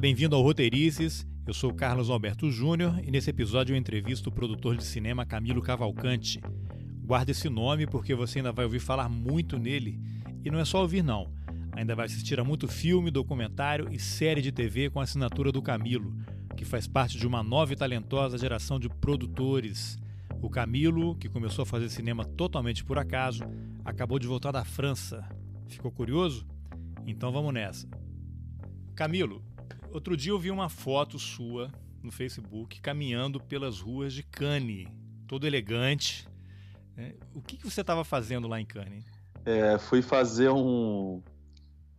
Bem-vindo ao Roteirices. Eu sou Carlos Alberto Júnior e nesse episódio eu entrevisto o produtor de cinema Camilo Cavalcante. Guarda esse nome porque você ainda vai ouvir falar muito nele. E não é só ouvir, não. Ainda vai assistir a muito filme, documentário e série de TV com a assinatura do Camilo, que faz parte de uma nova e talentosa geração de produtores. O Camilo, que começou a fazer cinema totalmente por acaso, acabou de voltar da França. Ficou curioso? Então vamos nessa. Camilo, outro dia eu vi uma foto sua no Facebook caminhando pelas ruas de Cannes, todo elegante. É, o que, que você estava fazendo lá em Cannes? É, fui fazer um.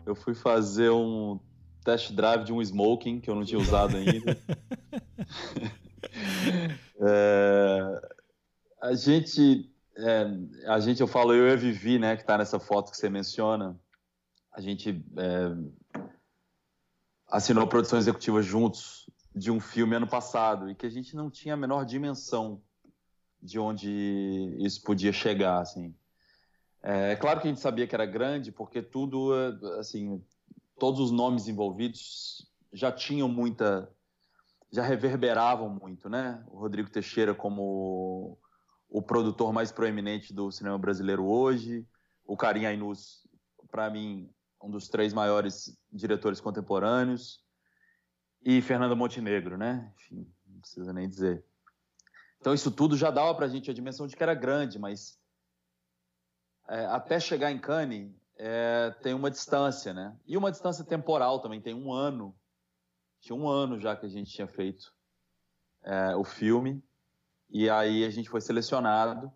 Eu fui fazer um test drive de um smoking que eu não tinha usado ainda. é, a gente, é, a gente, eu falo eu e a Vivi, né, que está nessa foto que você menciona. A gente é, assinou a produção executiva juntos de um filme ano passado e que a gente não tinha a menor dimensão de onde isso podia chegar, assim. É, é, claro que a gente sabia que era grande, porque tudo, assim, todos os nomes envolvidos já tinham muita, já reverberavam muito, né? O Rodrigo Teixeira como o produtor mais proeminente do cinema brasileiro hoje, o Karim Ainus, para mim, um dos três maiores diretores contemporâneos, e Fernanda Montenegro, né? Enfim, não precisa nem dizer. Então isso tudo já dava para a gente a dimensão de que era grande, mas é, até chegar em Cannes é, tem uma distância, né? E uma distância temporal também, tem um ano. Tinha um ano já que a gente tinha feito é, o filme, e aí a gente foi selecionado.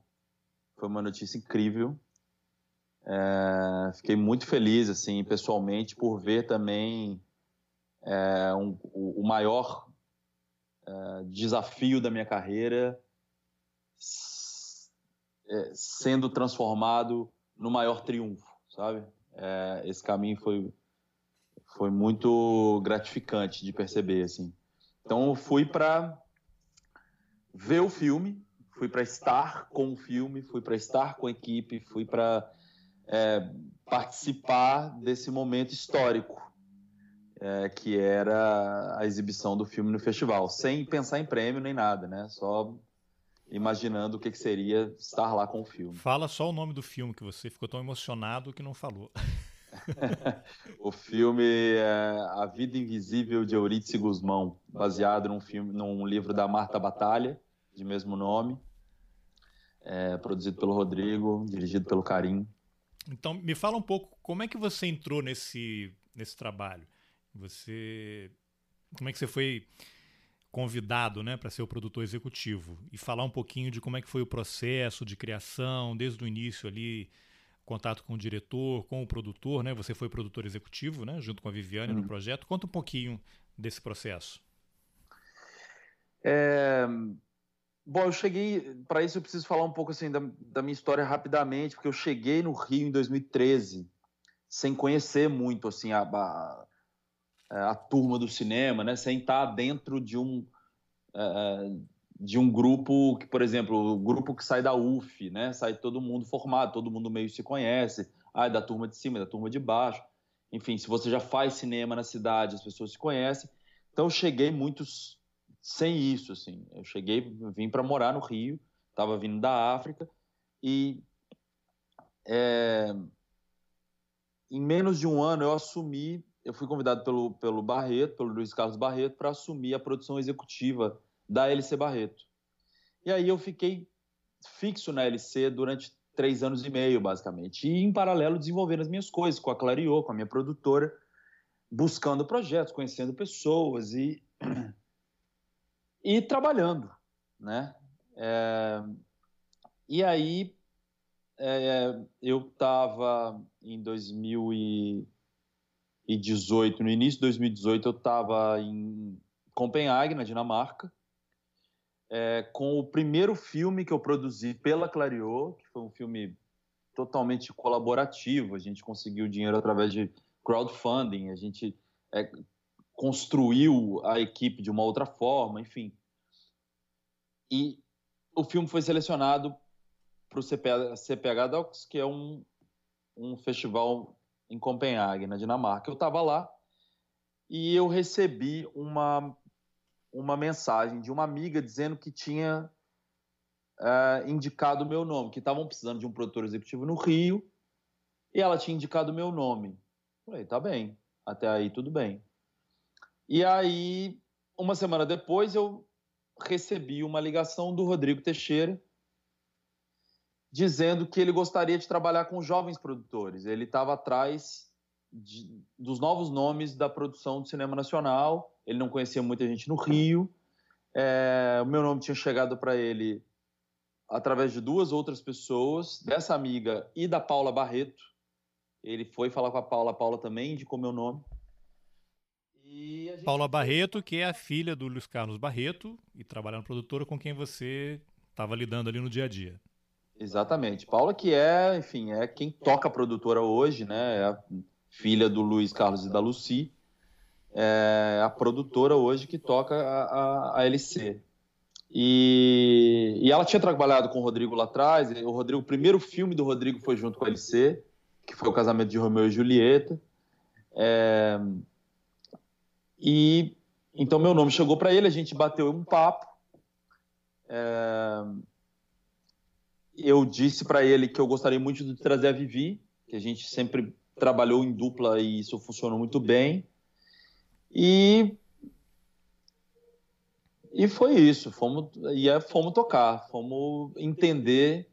Foi uma notícia incrível. É, fiquei muito feliz, assim, pessoalmente, por ver também é, um, o, o, maior é, desafio da minha carreira é, sendo transformado no maior triunfo, sabe? É, esse caminho foi, foi muito gratificante de perceber, assim. Então, eu fui para ver o filme, fui para estar com o filme, fui para estar com a equipe, fui para é, participar desse momento histórico é, que era a exibição do filme no festival, sem pensar em prêmio nem nada, né? Só imaginando o que, que seria estar lá com o filme. Fala só o nome do filme que você ficou tão emocionado que não falou. o filme é A Vida Invisível de Eurídice Guzmão, baseado num filme, num livro da Marta Batalha, de mesmo nome, é, produzido pelo Rodrigo, dirigido pelo Karim. Então, me fala um pouco como é que você entrou nesse, nesse trabalho. Você, como é que você foi convidado, né, para ser o produtor executivo e falar um pouquinho de como é que foi o processo de criação desde o início ali, contato com o diretor, com o produtor, né? Você foi produtor executivo, né, junto com a Viviane no uhum. projeto. Conta um pouquinho desse processo. É, Bom, eu cheguei. Para isso, eu preciso falar um pouco assim da, da, minha história rapidamente, porque eu cheguei no Rio em 2013, sem conhecer muito assim a, a, a turma do cinema, né? Sem estar dentro de um uh, de um grupo que, por exemplo, o grupo que sai da UF, né? Sai todo mundo formado, todo mundo meio se conhece. Ah, é da turma de cima, é da turma de baixo. Enfim, se você já faz cinema na cidade, as pessoas se conhecem. Então, eu cheguei muitos sem isso, assim. Eu cheguei, vim para morar no Rio, estava vindo da África e é, em menos de um ano eu assumi, eu fui convidado pelo, pelo Barreto, pelo Luiz Carlos Barreto, para assumir a produção executiva da LC Barreto. E aí eu fiquei fixo na LC durante três anos e meio, basicamente. E, em paralelo, desenvolvendo as minhas coisas com a Clariô, com a minha produtora, buscando projetos, conhecendo pessoas e e trabalhando, né? É, e aí é, eu estava em 2018, no início de 2018 eu estava em Copenhague, na Dinamarca, é, com o primeiro filme que eu produzi pela Clariô, que foi um filme totalmente colaborativo. A gente conseguiu dinheiro através de crowdfunding, a gente é, construiu a equipe de uma outra forma, enfim. E o filme foi selecionado para o CPH, CPH Docs, que é um, um festival em Copenhague, na Dinamarca. Eu estava lá e eu recebi uma, uma mensagem de uma amiga dizendo que tinha uh, indicado o meu nome, que estavam precisando de um produtor executivo no Rio, e ela tinha indicado o meu nome. Falei, tá bem, até aí tudo bem. E aí, uma semana depois, eu recebi uma ligação do Rodrigo Teixeira dizendo que ele gostaria de trabalhar com jovens produtores. Ele estava atrás de, dos novos nomes da produção do cinema nacional. Ele não conhecia muita gente no Rio. É, o meu nome tinha chegado para ele através de duas outras pessoas, dessa amiga e da Paula Barreto. Ele foi falar com a Paula, a Paula também indicou meu nome. Gente... Paula Barreto, que é a filha do Luiz Carlos Barreto e trabalha na produtora com quem você estava lidando ali no dia a dia. Exatamente. Paula que é, enfim, é quem toca a produtora hoje, né? É a filha do Luiz Carlos e da Lucy. É a produtora hoje que toca a, a, a LC. E, e ela tinha trabalhado com o Rodrigo lá atrás. O Rodrigo, o primeiro filme do Rodrigo foi junto com a LC, que foi o casamento de Romeu e Julieta. É, e então meu nome chegou para ele, a gente bateu um papo. É, eu disse para ele que eu gostaria muito de trazer a Vivi, que a gente sempre trabalhou em dupla e isso funcionou muito bem. E e foi isso, fomos e é, fomos tocar, fomos entender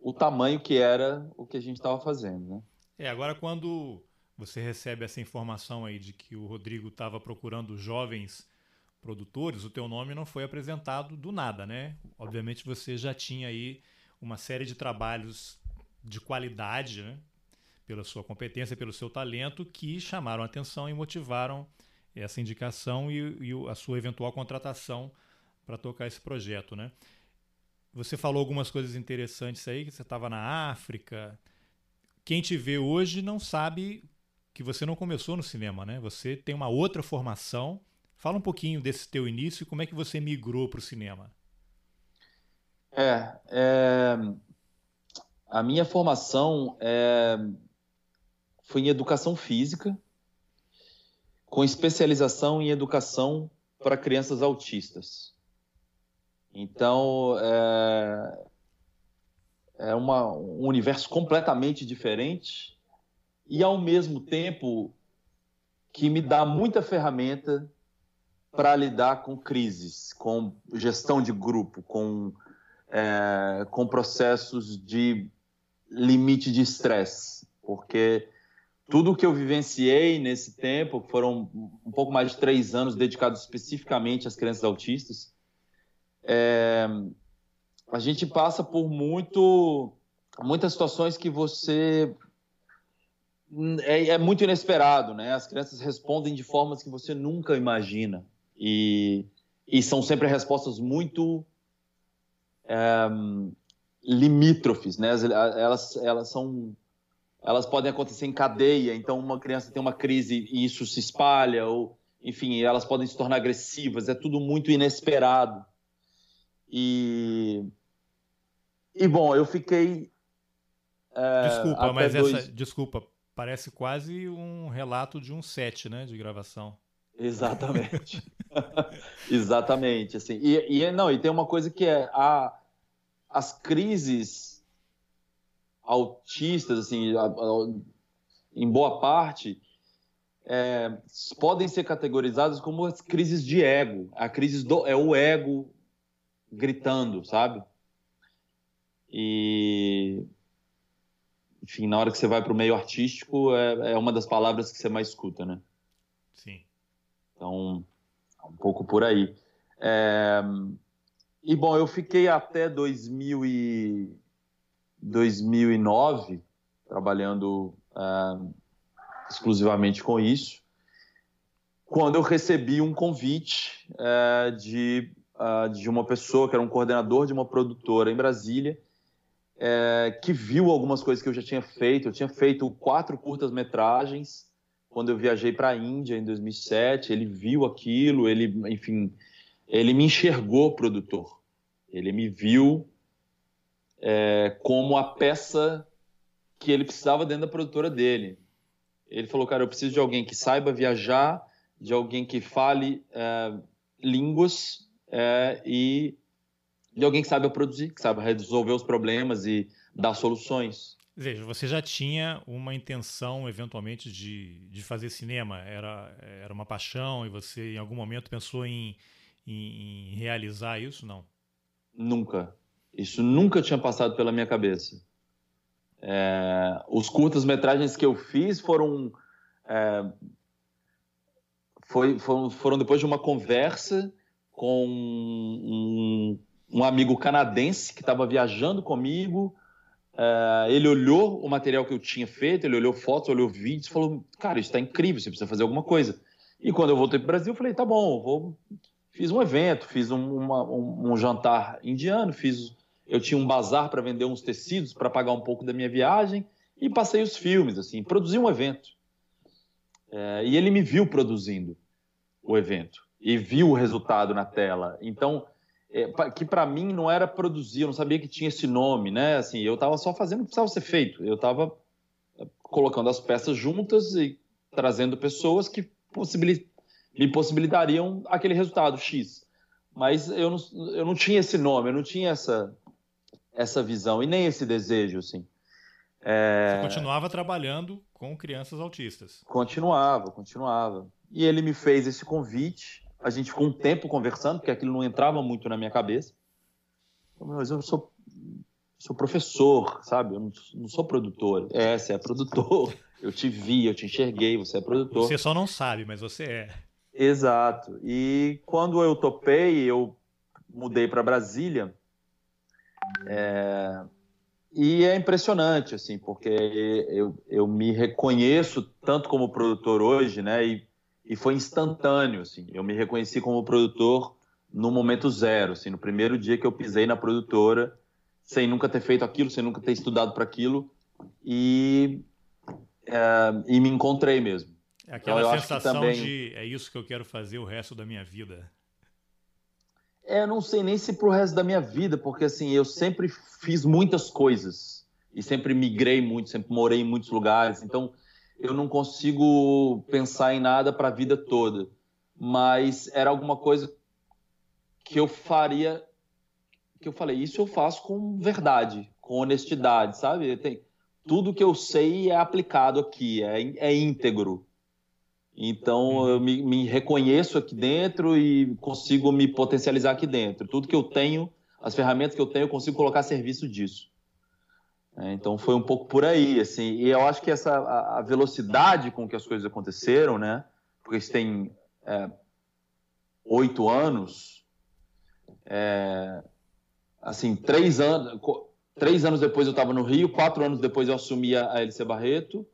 o tamanho que era o que a gente estava fazendo, né? É, agora quando você recebe essa informação aí de que o Rodrigo estava procurando jovens produtores, o teu nome não foi apresentado do nada, né? Obviamente você já tinha aí uma série de trabalhos de qualidade, né? pela sua competência, pelo seu talento, que chamaram atenção e motivaram essa indicação e, e a sua eventual contratação para tocar esse projeto, né? Você falou algumas coisas interessantes aí, que você estava na África. Quem te vê hoje não sabe que você não começou no cinema, né? Você tem uma outra formação Fala um pouquinho desse teu início e como é que você migrou para o cinema. É, é, a minha formação é, foi em educação física, com especialização em educação para crianças autistas. Então, é, é uma, um universo completamente diferente e, ao mesmo tempo, que me dá muita ferramenta para lidar com crises, com gestão de grupo, com, é, com processos de limite de estresse, porque tudo que eu vivenciei nesse tempo foram um pouco mais de três anos dedicados especificamente às crianças autistas. É, a gente passa por muito, muitas situações que você é, é, muito inesperado, né? As crianças respondem de formas que você nunca imagina. E, e são sempre respostas muito é, limítrofes, né? Elas, elas são elas podem acontecer em cadeia, então uma criança tem uma crise e isso se espalha, ou enfim, elas podem se tornar agressivas, é tudo muito inesperado. E, e bom, eu fiquei. É, desculpa, mas dois... essa. Desculpa, parece quase um relato de um set, né, de gravação. Exatamente. Exatamente, assim. E, e, não, e tem uma coisa que é a, as crises autistas, assim, a, a, em boa parte, é, podem ser categorizadas como as crises de ego. A crise do é o ego gritando, sabe? E enfim, na hora que você vai para o meio artístico, é, é uma das palavras que você mais escuta, né? Sim. Então, um pouco por aí. É... E, bom, eu fiquei até 2000 e... 2009 trabalhando é, exclusivamente com isso, quando eu recebi um convite é, de, uh, de uma pessoa que era um coordenador de uma produtora em Brasília, é, que viu algumas coisas que eu já tinha feito. Eu tinha feito quatro curtas-metragens quando eu viajei para a Índia em 2007, ele viu aquilo, ele, enfim, ele me enxergou produtor. Ele me viu é, como a peça que ele precisava dentro da produtora dele. Ele falou, cara, eu preciso de alguém que saiba viajar, de alguém que fale é, línguas é, e de alguém que saiba produzir, que saiba resolver os problemas e dar soluções. Veja, você já tinha uma intenção, eventualmente, de, de fazer cinema? Era, era uma paixão e você, em algum momento, pensou em, em, em realizar isso? Não? Nunca. Isso nunca tinha passado pela minha cabeça. É, os curtas-metragens que eu fiz foram, é, foi, foram, foram depois de uma conversa com um, um amigo canadense que estava viajando comigo. É, ele olhou o material que eu tinha feito, ele olhou fotos, olhou vídeos, falou: Cara, isso está incrível, você precisa fazer alguma coisa. E quando eu voltei para o Brasil, eu falei: Tá bom, vou... fiz um evento, fiz um, uma, um, um jantar indiano, fiz eu tinha um bazar para vender uns tecidos para pagar um pouco da minha viagem e passei os filmes, assim, produzi um evento. É, e ele me viu produzindo o evento e viu o resultado na tela. Então, que para mim não era produzir, eu não sabia que tinha esse nome, né? Assim, eu estava só fazendo o que precisava ser feito. Eu estava é, colocando as peças juntas e trazendo pessoas que possibilit me possibilitariam aquele resultado X. Mas eu não, eu não tinha esse nome, eu não tinha essa, essa visão e nem esse desejo, assim. É... Você continuava trabalhando com crianças autistas? Continuava, continuava. E ele me fez esse convite. A gente ficou um tempo conversando, porque aquilo não entrava muito na minha cabeça. Mas eu sou, sou professor, sabe? Eu não, não sou produtor. É, você é produtor. Eu te vi, eu te enxerguei, você é produtor. Você só não sabe, mas você é. Exato. E quando eu topei, eu mudei para Brasília é, e é impressionante, assim, porque eu, eu me reconheço tanto como produtor hoje, né? E, e foi instantâneo, assim. Eu me reconheci como produtor no momento zero, assim, no primeiro dia que eu pisei na produtora, sem nunca ter feito aquilo, sem nunca ter estudado para aquilo, e, é, e me encontrei mesmo. É aquela então, sensação também... de é isso que eu quero fazer o resto da minha vida. É, eu não sei nem se pro resto da minha vida, porque assim, eu sempre fiz muitas coisas e sempre migrei muito, sempre morei em muitos lugares, então eu não consigo pensar em nada para a vida toda. Mas era alguma coisa que eu faria que eu falei, isso eu faço com verdade, com honestidade, sabe? Tem, tudo que eu sei é aplicado aqui, é, é íntegro. Então uhum. eu me, me, reconheço aqui dentro e consigo me potencializar aqui dentro. Tudo que eu tenho, as ferramentas que eu tenho, eu consigo colocar a serviço disso. É, então foi um pouco por aí, assim. E eu acho que essa a, velocidade com que as coisas aconteceram, né? Porque isso tem é, oito anos, é, assim, três anos, três anos depois eu estava no Rio, quatro anos depois eu assumi a LC Barreto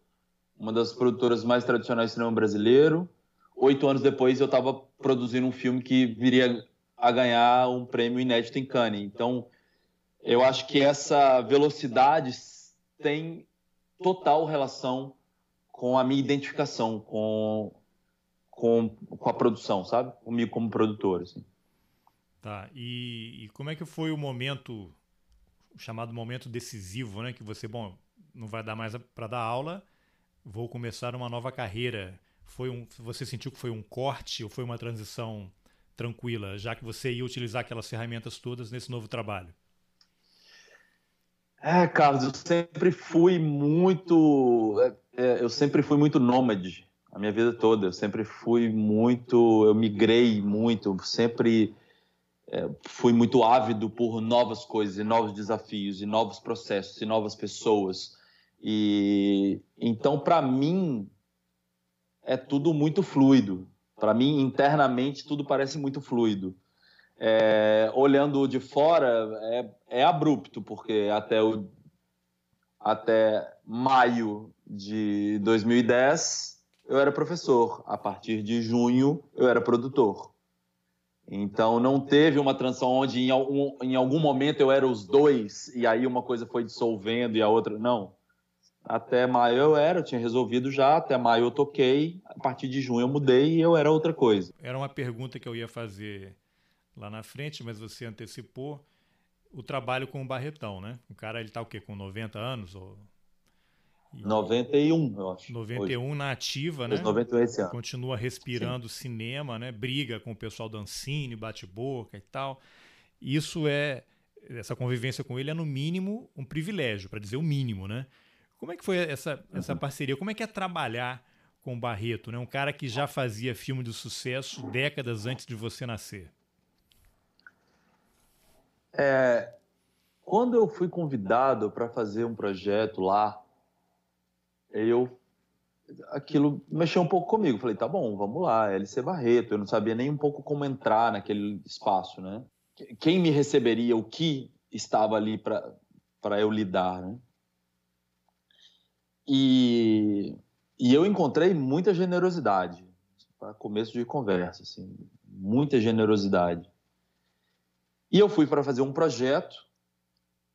uma das produtoras mais tradicionais do cinema brasileiro. Oito anos depois, eu estava produzindo um filme que viria a ganhar um prêmio inédito em Cannes. Então, eu acho que essa velocidade tem total relação com a minha identificação com, com, com a produção, sabe? Comigo como produtor, assim. Tá. E, e como é que foi o momento, o chamado momento decisivo, né? Que você, bom, não vai dar mais para dar aula, vou começar uma nova carreira. Foi um, você sentiu que foi um corte ou foi uma transição tranquila, já que você ia utilizar aquelas ferramentas todas nesse novo trabalho? É, Carlos, eu sempre fui muito, é, é, eu sempre fui muito nômade a minha vida toda. Eu sempre fui muito, eu migrei muito, sempre é, fui muito ávido por novas coisas, e novos desafios, e novos processos, e novas pessoas. E então, para mim, é tudo muito fluido. Para mim, internamente, tudo parece muito fluido. É, olhando de fora, é, é, abrupto, porque até, o, até maio de 2010 eu era professor. A partir de junho eu era produtor. Então não teve uma transição onde em algum, em algum momento eu era os dois e aí uma coisa foi dissolvendo e a outra. Não. Até maio eu era, eu tinha resolvido já, até maio eu toquei, a partir de junho eu mudei e eu era outra coisa. Era uma pergunta que eu ia fazer lá na frente, mas você antecipou o trabalho com o Barretão, né? O cara, ele tá o quê? Com 90 anos? Ou... 91, eu acho. 91 hoje. na ativa, né? 91 esse ano. Continua respirando Sim. cinema, né? Briga com o pessoal do Ancine, bate-boca e tal. Isso é essa convivência com ele é no mínimo um privilégio, para dizer o mínimo, né? Como é que foi essa, essa uhum. parceria? Como é que é trabalhar com o Barreto, né? Um cara que já fazia filme de sucesso décadas antes de você nascer. É, quando eu fui convidado para fazer um projeto lá, eu aquilo mexeu um pouco comigo. Falei, tá bom, vamos lá, LC Barreto. Eu não sabia nem um pouco como entrar naquele espaço, né? Quem me receberia, o que estava ali para eu lidar, né? E, e eu encontrei muita generosidade, para começo de conversa, assim, muita generosidade. E eu fui para fazer um projeto,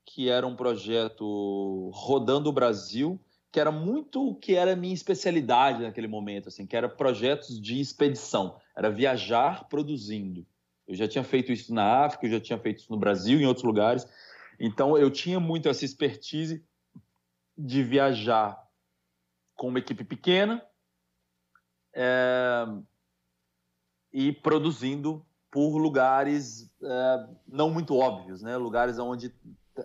que era um projeto rodando o Brasil, que era muito o que era a minha especialidade naquele momento, assim, que era projetos de expedição, era viajar produzindo. Eu já tinha feito isso na África, eu já tinha feito isso no Brasil, em outros lugares. Então eu tinha muito essa expertise de viajar com uma equipe pequena é, e produzindo por lugares é, não muito óbvios, né? Lugares onde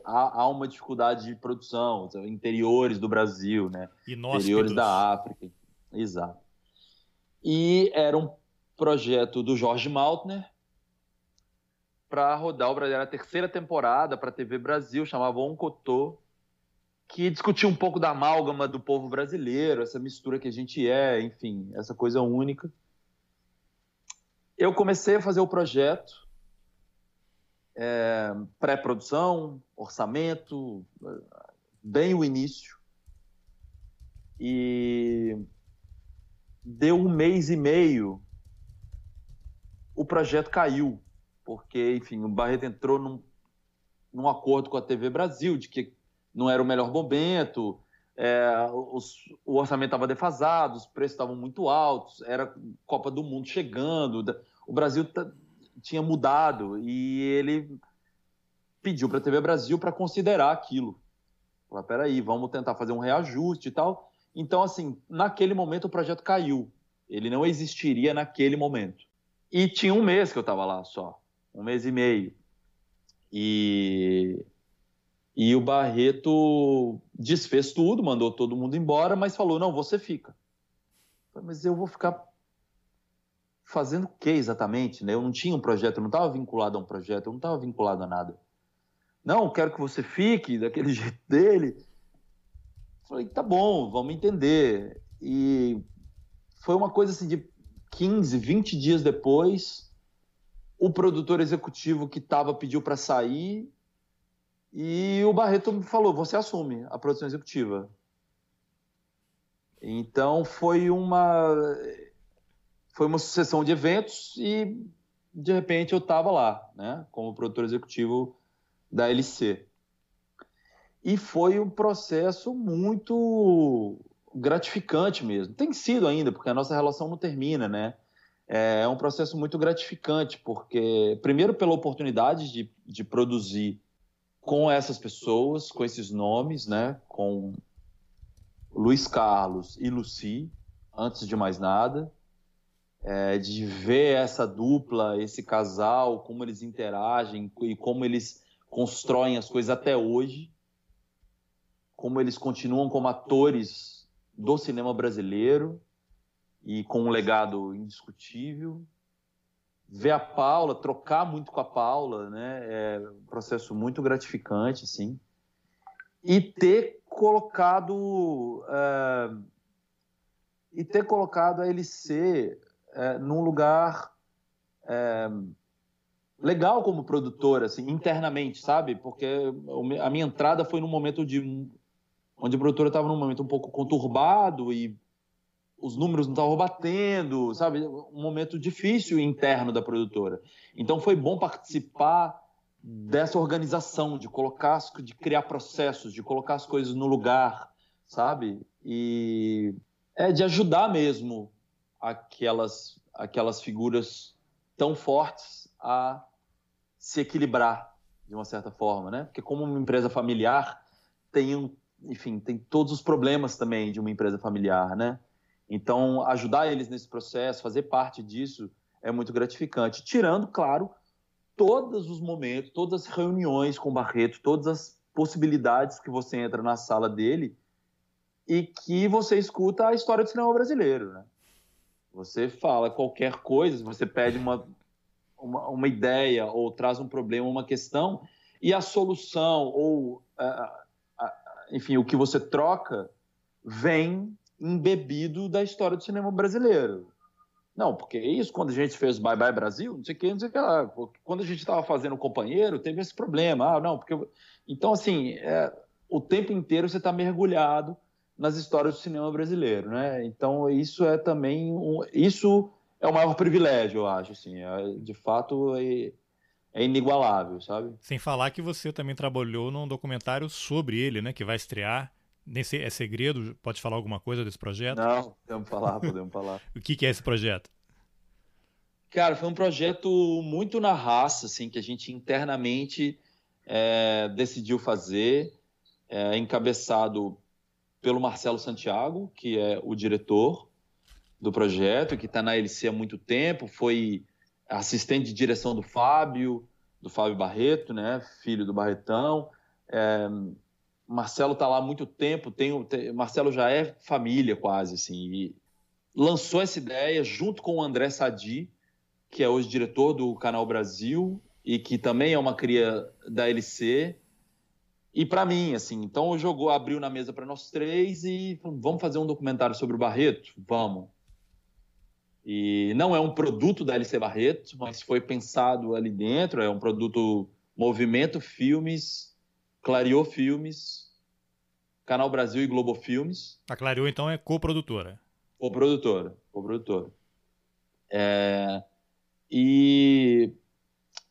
há, há, uma dificuldade de produção, interiores do Brasil, né? Inóspitos. Interiores da África, exato. E era um projeto do Jorge Maltner para rodar o Brasil, era a terceira temporada para a TV Brasil, chamava On Cotô, que discutia um pouco da amálgama do povo brasileiro, essa mistura que a gente é, enfim, essa coisa única. Eu comecei a fazer o projeto, é, pré-produção, orçamento, bem o início. E deu um mês e meio, o projeto caiu, porque, enfim, o Barreto entrou num, num acordo com a TV Brasil de que não era o melhor momento, é, os, o orçamento estava defasado, os preços estavam muito altos, era Copa do Mundo chegando, o Brasil tinha mudado e ele pediu para a TV Brasil para considerar aquilo. Falei, peraí, vamos tentar fazer um reajuste e tal. Então, assim, naquele momento o projeto caiu. Ele não existiria naquele momento. E tinha um mês que eu estava lá só, um mês e meio. E e o Barreto desfez tudo, mandou todo mundo embora, mas falou: não, você fica. Falei, mas eu vou ficar fazendo o que exatamente? Né? Eu não tinha um projeto, eu não estava vinculado a um projeto, eu não estava vinculado a nada. Não, quero que você fique daquele jeito dele. Falei, tá bom, vamos entender. E foi uma coisa assim de 15, 20 dias depois, o produtor executivo que estava pediu para sair e o Barreto me falou: você assume a produção executiva. Então foi uma foi uma sucessão de eventos e de repente eu estava lá, né, como produtor executivo da LC. E foi um processo muito gratificante mesmo. Tem sido ainda, porque a nossa relação não termina, né? É um processo muito gratificante, porque, primeiro, pela oportunidade de, de produzir com essas pessoas, com esses nomes, né? Com Luiz Carlos e Luci, antes de mais nada, é, de ver essa dupla, esse casal, como eles interagem e como eles constroem as coisas até hoje, como eles continuam como atores do cinema brasileiro e com um legado indiscutível ver a Paula, trocar muito com a Paula, né? É um processo muito gratificante, assim. E ter colocado é, e ter colocado a LC é, num lugar é, legal como produtora, assim, internamente, sabe? Porque a minha entrada foi num momento de onde a produtora estava num momento um pouco conturbado e os números não estavam batendo, sabe? Um momento difícil interno da produtora. Então foi bom participar dessa organização, de colocar, de criar processos, de colocar as coisas no lugar, sabe? E é de ajudar mesmo aquelas aquelas figuras tão fortes a se equilibrar de uma certa forma, né? Porque como uma empresa familiar tem um enfim, tem todos os problemas também de uma empresa familiar, né? Então, ajudar eles nesse processo, fazer parte disso, é muito gratificante. Tirando, claro, todos os momentos, todas as reuniões com o Barreto, todas as possibilidades que você entra na sala dele e que você escuta a história do cinema brasileiro, né? Você fala qualquer coisa, você pede uma, uma, uma ideia ou traz um problema, uma questão, e a solução ou, uh, uh, enfim, o que você troca vem embebido da história do cinema brasileiro. Não, porque é isso, quando a gente fez Bye Bye Brasil, não sei o que, não sei o que lá. Quando a gente estava fazendo o companheiro, teve esse problema. Ah, não, porque. Então, assim, é, o tempo inteiro você está mergulhado nas histórias do cinema brasileiro, né? Então isso é também um, isso é o maior privilégio, eu acho, assim, é, de fato é, é, inigualável, sabe? Sem falar que você também trabalhou num documentário sobre ele, né? Que vai estrear. Nesse, é segredo? Pode falar alguma coisa desse projeto? Não, podemos falar, podemos falar. o que, que é esse projeto? Cara, foi um projeto muito na raça, assim, que a gente internamente é, decidiu fazer, é, encabeçado pelo Marcelo Santiago, que é o diretor do projeto, que está na LC há muito tempo, foi assistente de direção do Fábio, do Fábio Barreto, né, filho do Barretão. É, Marcelo está lá há muito tempo, tem, tem, Marcelo já é família quase, assim, lançou essa ideia junto com o André Sadi, que é hoje diretor do Canal Brasil e que também é uma cria da LC, e para mim, assim, então o jogo abriu na mesa para nós três e vamos fazer um documentário sobre o Barreto? Vamos. E não é um produto da LC Barreto, mas foi pensado ali dentro, é um produto Movimento Filmes, Clareou Filmes, Canal Brasil e Globo Filmes. A Clareou, então, é coprodutora. Coprodutora, coprodutora. É... E...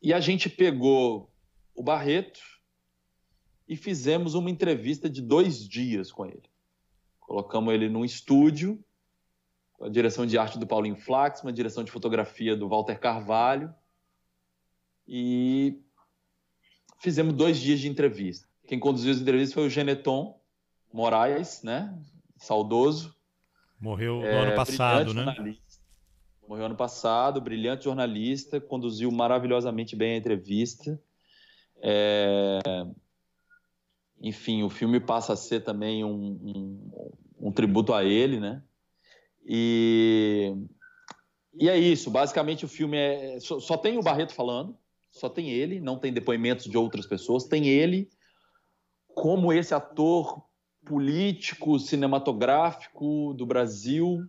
e a gente pegou o Barreto, e fizemos uma entrevista de dois dias com ele. Colocamos ele num estúdio, com a direção de arte do Paulinho Flax, uma direção de fotografia do Walter Carvalho, e fizemos dois dias de entrevista. Quem conduziu as entrevistas foi o Geneton Moraes, né? Saudoso. Morreu no é, ano passado, né? Morreu ano passado, brilhante jornalista, conduziu maravilhosamente bem a entrevista. É, enfim, o filme passa a ser também um, um, um tributo a ele, né? E, e é isso. Basicamente, o filme é só, só, tem o Barreto falando, só tem ele, não tem depoimentos de outras pessoas. Tem ele como esse ator político, cinematográfico do Brasil,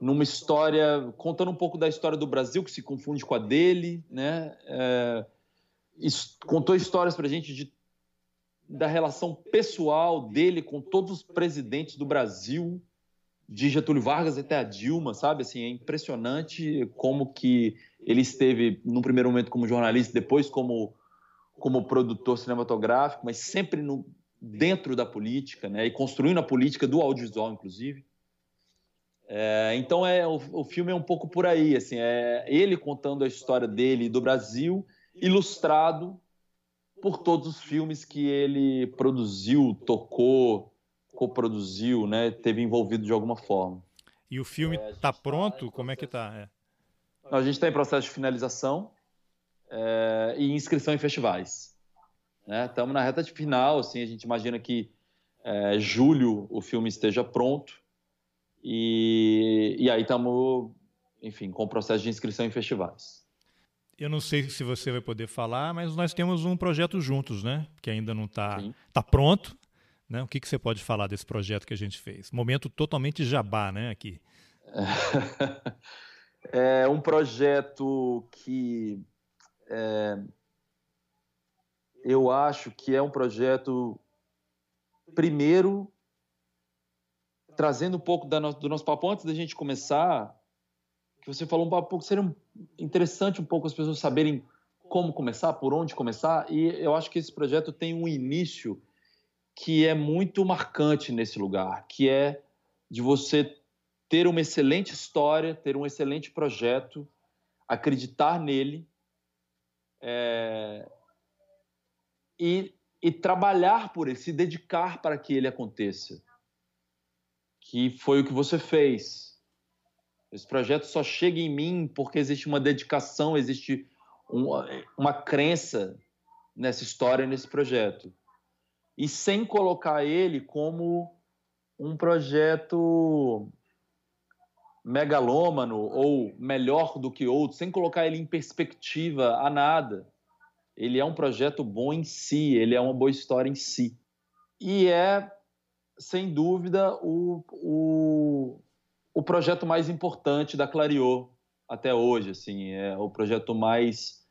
numa história contando um pouco da história do Brasil que se confunde com a dele, né? É, contou histórias para gente de da relação pessoal dele com todos os presidentes do Brasil, de Getúlio Vargas até a Dilma, sabe? Assim, é impressionante como que ele esteve, num primeiro momento, como jornalista, depois como, como produtor cinematográfico, mas sempre no, dentro da política, né? E construindo a política do audiovisual, inclusive. É, então, é, o, o filme é um pouco por aí, assim, é ele contando a história dele do Brasil, ilustrado por todos os filmes que ele produziu, tocou, coproduziu, né? Teve envolvido de alguma forma. E o filme está é, tá pronto? Como é que está? É. A gente está em processo de finalização é, e inscrição em festivais. Estamos né? na reta de final, assim, a gente imagina que é, julho o filme esteja pronto e, e aí estamos, enfim, com o processo de inscrição em festivais. Eu não sei se você vai poder falar, mas nós temos um projeto juntos, né? Que ainda não está tá pronto. Né? O que, que você pode falar desse projeto que a gente fez? Momento totalmente jabá, né? Aqui. É um projeto que é, eu acho que é um projeto, primeiro, trazendo um pouco no, do nosso papo antes da gente começar, que você falou um pouco, seria interessante um pouco as pessoas saberem como começar, por onde começar, e eu acho que esse projeto tem um início que é muito marcante nesse lugar, que é de você ter uma excelente história, ter um excelente projeto, acreditar nele é... e e trabalhar por ele, se dedicar para que ele aconteça. Que foi o que você fez. Esse projeto só chega em mim porque existe uma dedicação, existe uma, uma crença nessa história, nesse projeto. E sem colocar ele como um projeto megalômano ou melhor do que outro, sem colocar ele em perspectiva a nada. Ele é um projeto bom em si, ele é uma boa história em si. E é, sem dúvida, o, o, o projeto mais importante da Clariô até hoje. Assim, é o projeto mais,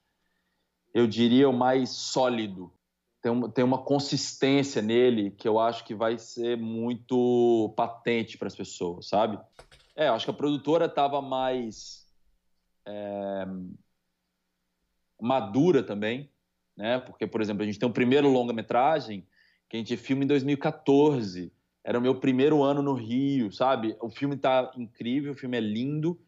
eu diria, o mais sólido. Tem uma, tem uma consistência nele que eu acho que vai ser muito patente para as pessoas, sabe? É, eu acho que a produtora estava mais é, madura também, né? Porque, por exemplo, a gente tem o primeiro longa-metragem que a gente filma em 2014. Era o meu primeiro ano no Rio, sabe? O filme está incrível, o filme é lindo.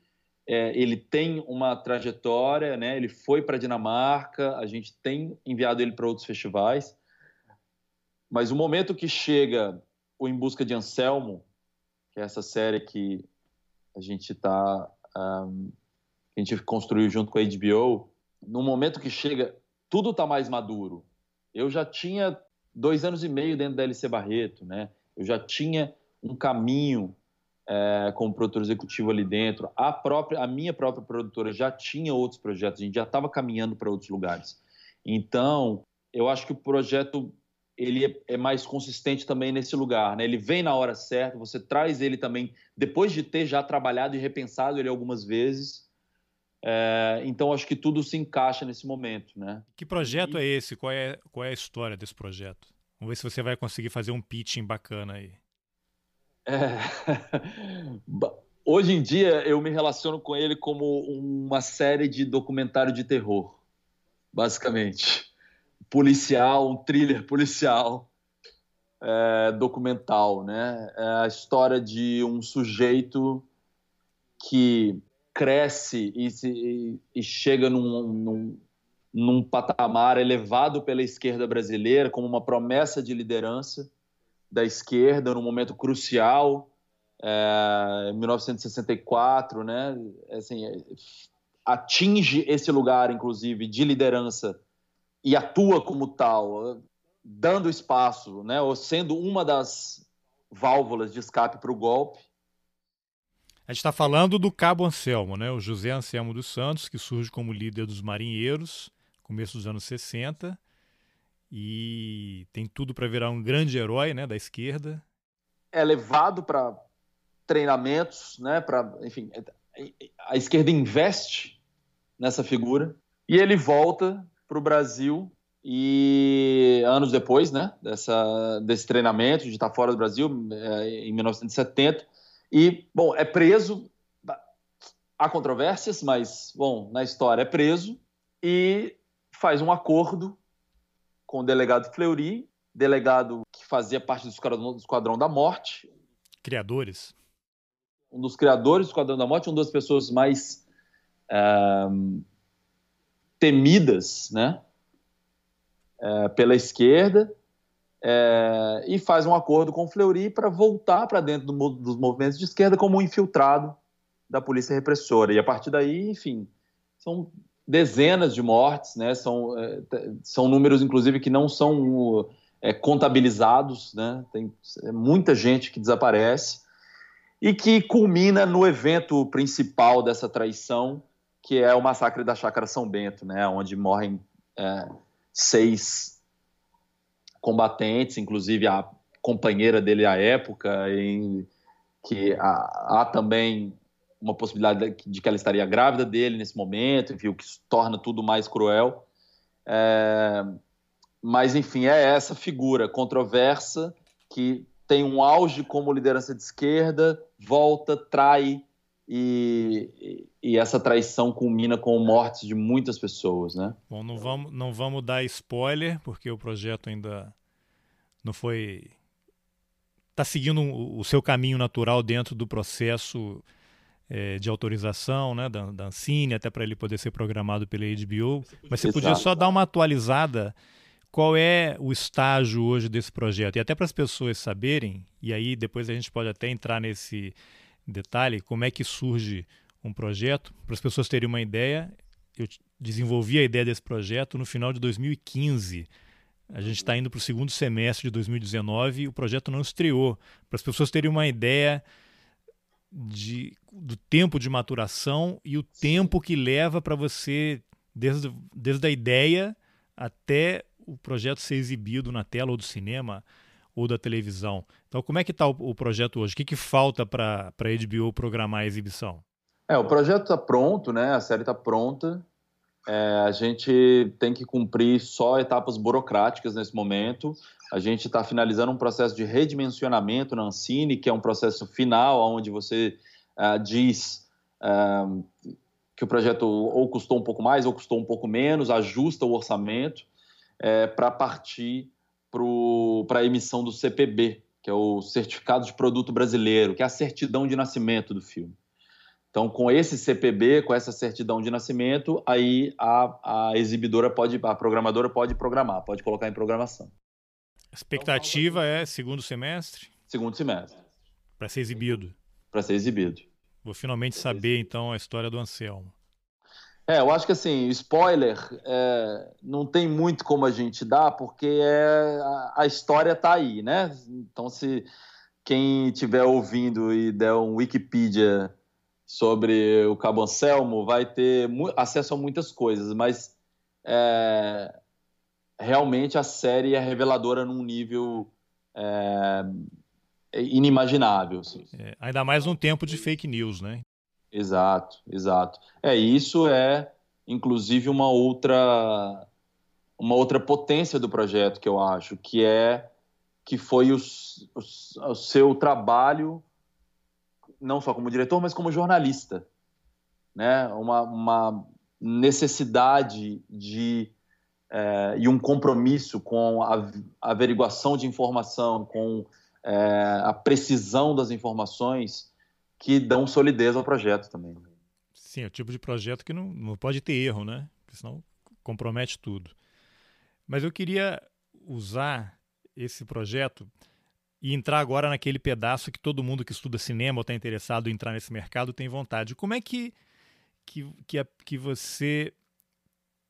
É, ele tem uma trajetória, né? Ele foi para Dinamarca, a gente tem enviado ele para outros festivais. Mas o momento que chega o Em Busca de Anselmo, que é essa série que a gente tá um, a gente construiu junto com a HBO, no momento que chega, tudo está mais maduro. Eu já tinha dois anos e meio dentro da LC Barreto, né? Eu já tinha um caminho é, como produtor executivo ali dentro. A própria, a minha própria produtora já tinha outros projetos. A gente já estava caminhando para outros lugares. Então, eu acho que o projeto ele é, é mais consistente também nesse lugar, né? Ele vem na hora certa, você traz ele também depois de ter já trabalhado e repensado ele algumas vezes. É, então acho que tudo se encaixa nesse momento, né? Que projeto e... é esse? Qual é, qual é a história desse projeto? Vamos ver se você vai conseguir fazer um pitching bacana aí. É... Hoje em dia eu me relaciono com ele como uma série de documentário de terror, basicamente. Policial, um thriller policial é, documental, né? É a história de um sujeito que cresce e, se, e chega num, num, num, patamar elevado pela esquerda brasileira como uma promessa de liderança da esquerda num momento crucial, é, 1964, né? Assim, atinge esse lugar, inclusive, de liderança e atua como tal, dando espaço, né, ou sendo uma das válvulas de escape para o golpe. A gente está falando do Cabo Anselmo, né, o José Anselmo dos Santos, que surge como líder dos marinheiros, começo dos anos 60, e tem tudo para virar um grande herói né, da esquerda. É levado para treinamentos, né, para, enfim, a esquerda investe nessa figura e ele volta para o Brasil e anos depois, né, dessa, desse treinamento, de estar fora do Brasil, é, em 1970, e, bom, é preso, há controvérsias, mas, bom, na história é preso, e faz um acordo com o delegado Fleury, delegado que fazia parte do Esquadrão, do Esquadrão da Morte. Criadores. Um dos criadores do Esquadrão da Morte, uma das pessoas mais... Temidas né, é, pela esquerda, é, e faz um acordo com o Fleury para voltar para dentro do, dos movimentos de esquerda como um infiltrado da polícia repressora. E a partir daí, enfim, são dezenas de mortes, né? são, é, são números, inclusive, que não são é, contabilizados, né? tem é muita gente que desaparece, e que culmina no evento principal dessa traição, que é o massacre da Chácara São Bento, né, onde morrem é, seis combatentes, inclusive a companheira dele à época, em que há, há, também uma possibilidade de que ela estaria grávida dele nesse momento, enfim, o que torna tudo mais cruel. É, mas, enfim, é essa figura controversa que tem um auge como liderança de esquerda, volta, trai e, e essa traição culmina com mortes de muitas pessoas, né? Bom, não vamos, não vamos dar spoiler, porque o projeto ainda não foi... Está seguindo o seu caminho natural dentro do processo é, de autorização né, da, da Ancine, até para ele poder ser programado pela HBO. Mas você Exato. podia só dar uma atualizada qual é o estágio hoje desse projeto? E até para as pessoas saberem, e aí depois a gente pode até entrar nesse detalhe, como é que surge um projeto, para as pessoas terem uma ideia, eu desenvolvi a ideia desse projeto no final de 2015. A gente está indo para o segundo semestre de 2019 e o projeto não estreou. Para as pessoas terem uma ideia de, do tempo de maturação e o tempo que leva para você, desde, desde a ideia até o projeto ser exibido na tela ou do cinema ou da televisão. Então, como é que está o, o, projeto hoje? O que, que falta para a HBO programar a exibição? É, o projeto está pronto, né? A série está pronta. É, a gente tem que cumprir só etapas burocráticas nesse momento. A gente está finalizando um processo de redimensionamento na Ancine, que é um processo final, onde você uh, diz uh, que o projeto ou custou um pouco mais ou custou um pouco menos, ajusta o orçamento é, para partir para a emissão do CPB, que é o Certificado de Produto Brasileiro, que é a certidão de nascimento do filme. Então, com esse CPB, com essa certidão de nascimento, aí a, a exibidora pode, a programadora pode programar, pode colocar em programação. A expectativa é segundo semestre? Segundo semestre. Para ser exibido. Para ser exibido. Vou finalmente saber então a história do Anselmo. É, eu acho que assim, spoiler, é, não tem muito como a gente dar, porque é, a, a história está aí, né? Então, se quem estiver ouvindo e der um Wikipedia sobre o Cabo Anselmo vai ter acesso a muitas coisas, mas é, realmente a série é reveladora num nível é, inimaginável. Assim. É, ainda mais num tempo de fake news, né? Exato, exato. É isso é inclusive uma outra uma outra potência do projeto que eu acho que é que foi o, o, o seu trabalho não só como diretor, mas como jornalista. Né? Uma, uma necessidade de é, e um compromisso com a, averiguação de informação, com é, a precisão das informações que dão solidez ao projeto também. Sim, é o tipo de projeto que não, não pode ter erro, né? Porque senão compromete tudo. Mas eu queria usar esse projeto e entrar agora naquele pedaço que todo mundo que estuda cinema ou está interessado em entrar nesse mercado tem vontade. Como é que, que, que, que você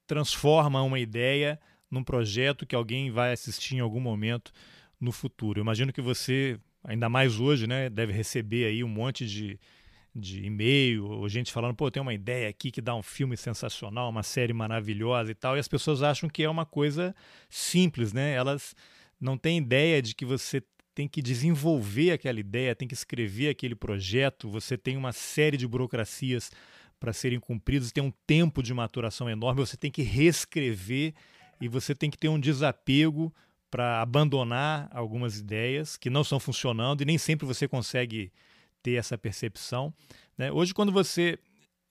transforma uma ideia num projeto que alguém vai assistir em algum momento no futuro? Eu imagino que você, ainda mais hoje, né, deve receber aí um monte de, de e-mail, ou gente falando, pô, tem uma ideia aqui que dá um filme sensacional, uma série maravilhosa e tal, e as pessoas acham que é uma coisa simples, né? Elas não têm ideia de que você tem que desenvolver aquela ideia, tem que escrever aquele projeto, você tem uma série de burocracias para serem cumpridas, tem um tempo de maturação enorme, você tem que reescrever e você tem que ter um desapego para abandonar algumas ideias que não estão funcionando e nem sempre você consegue ter essa percepção. Né? Hoje, quando você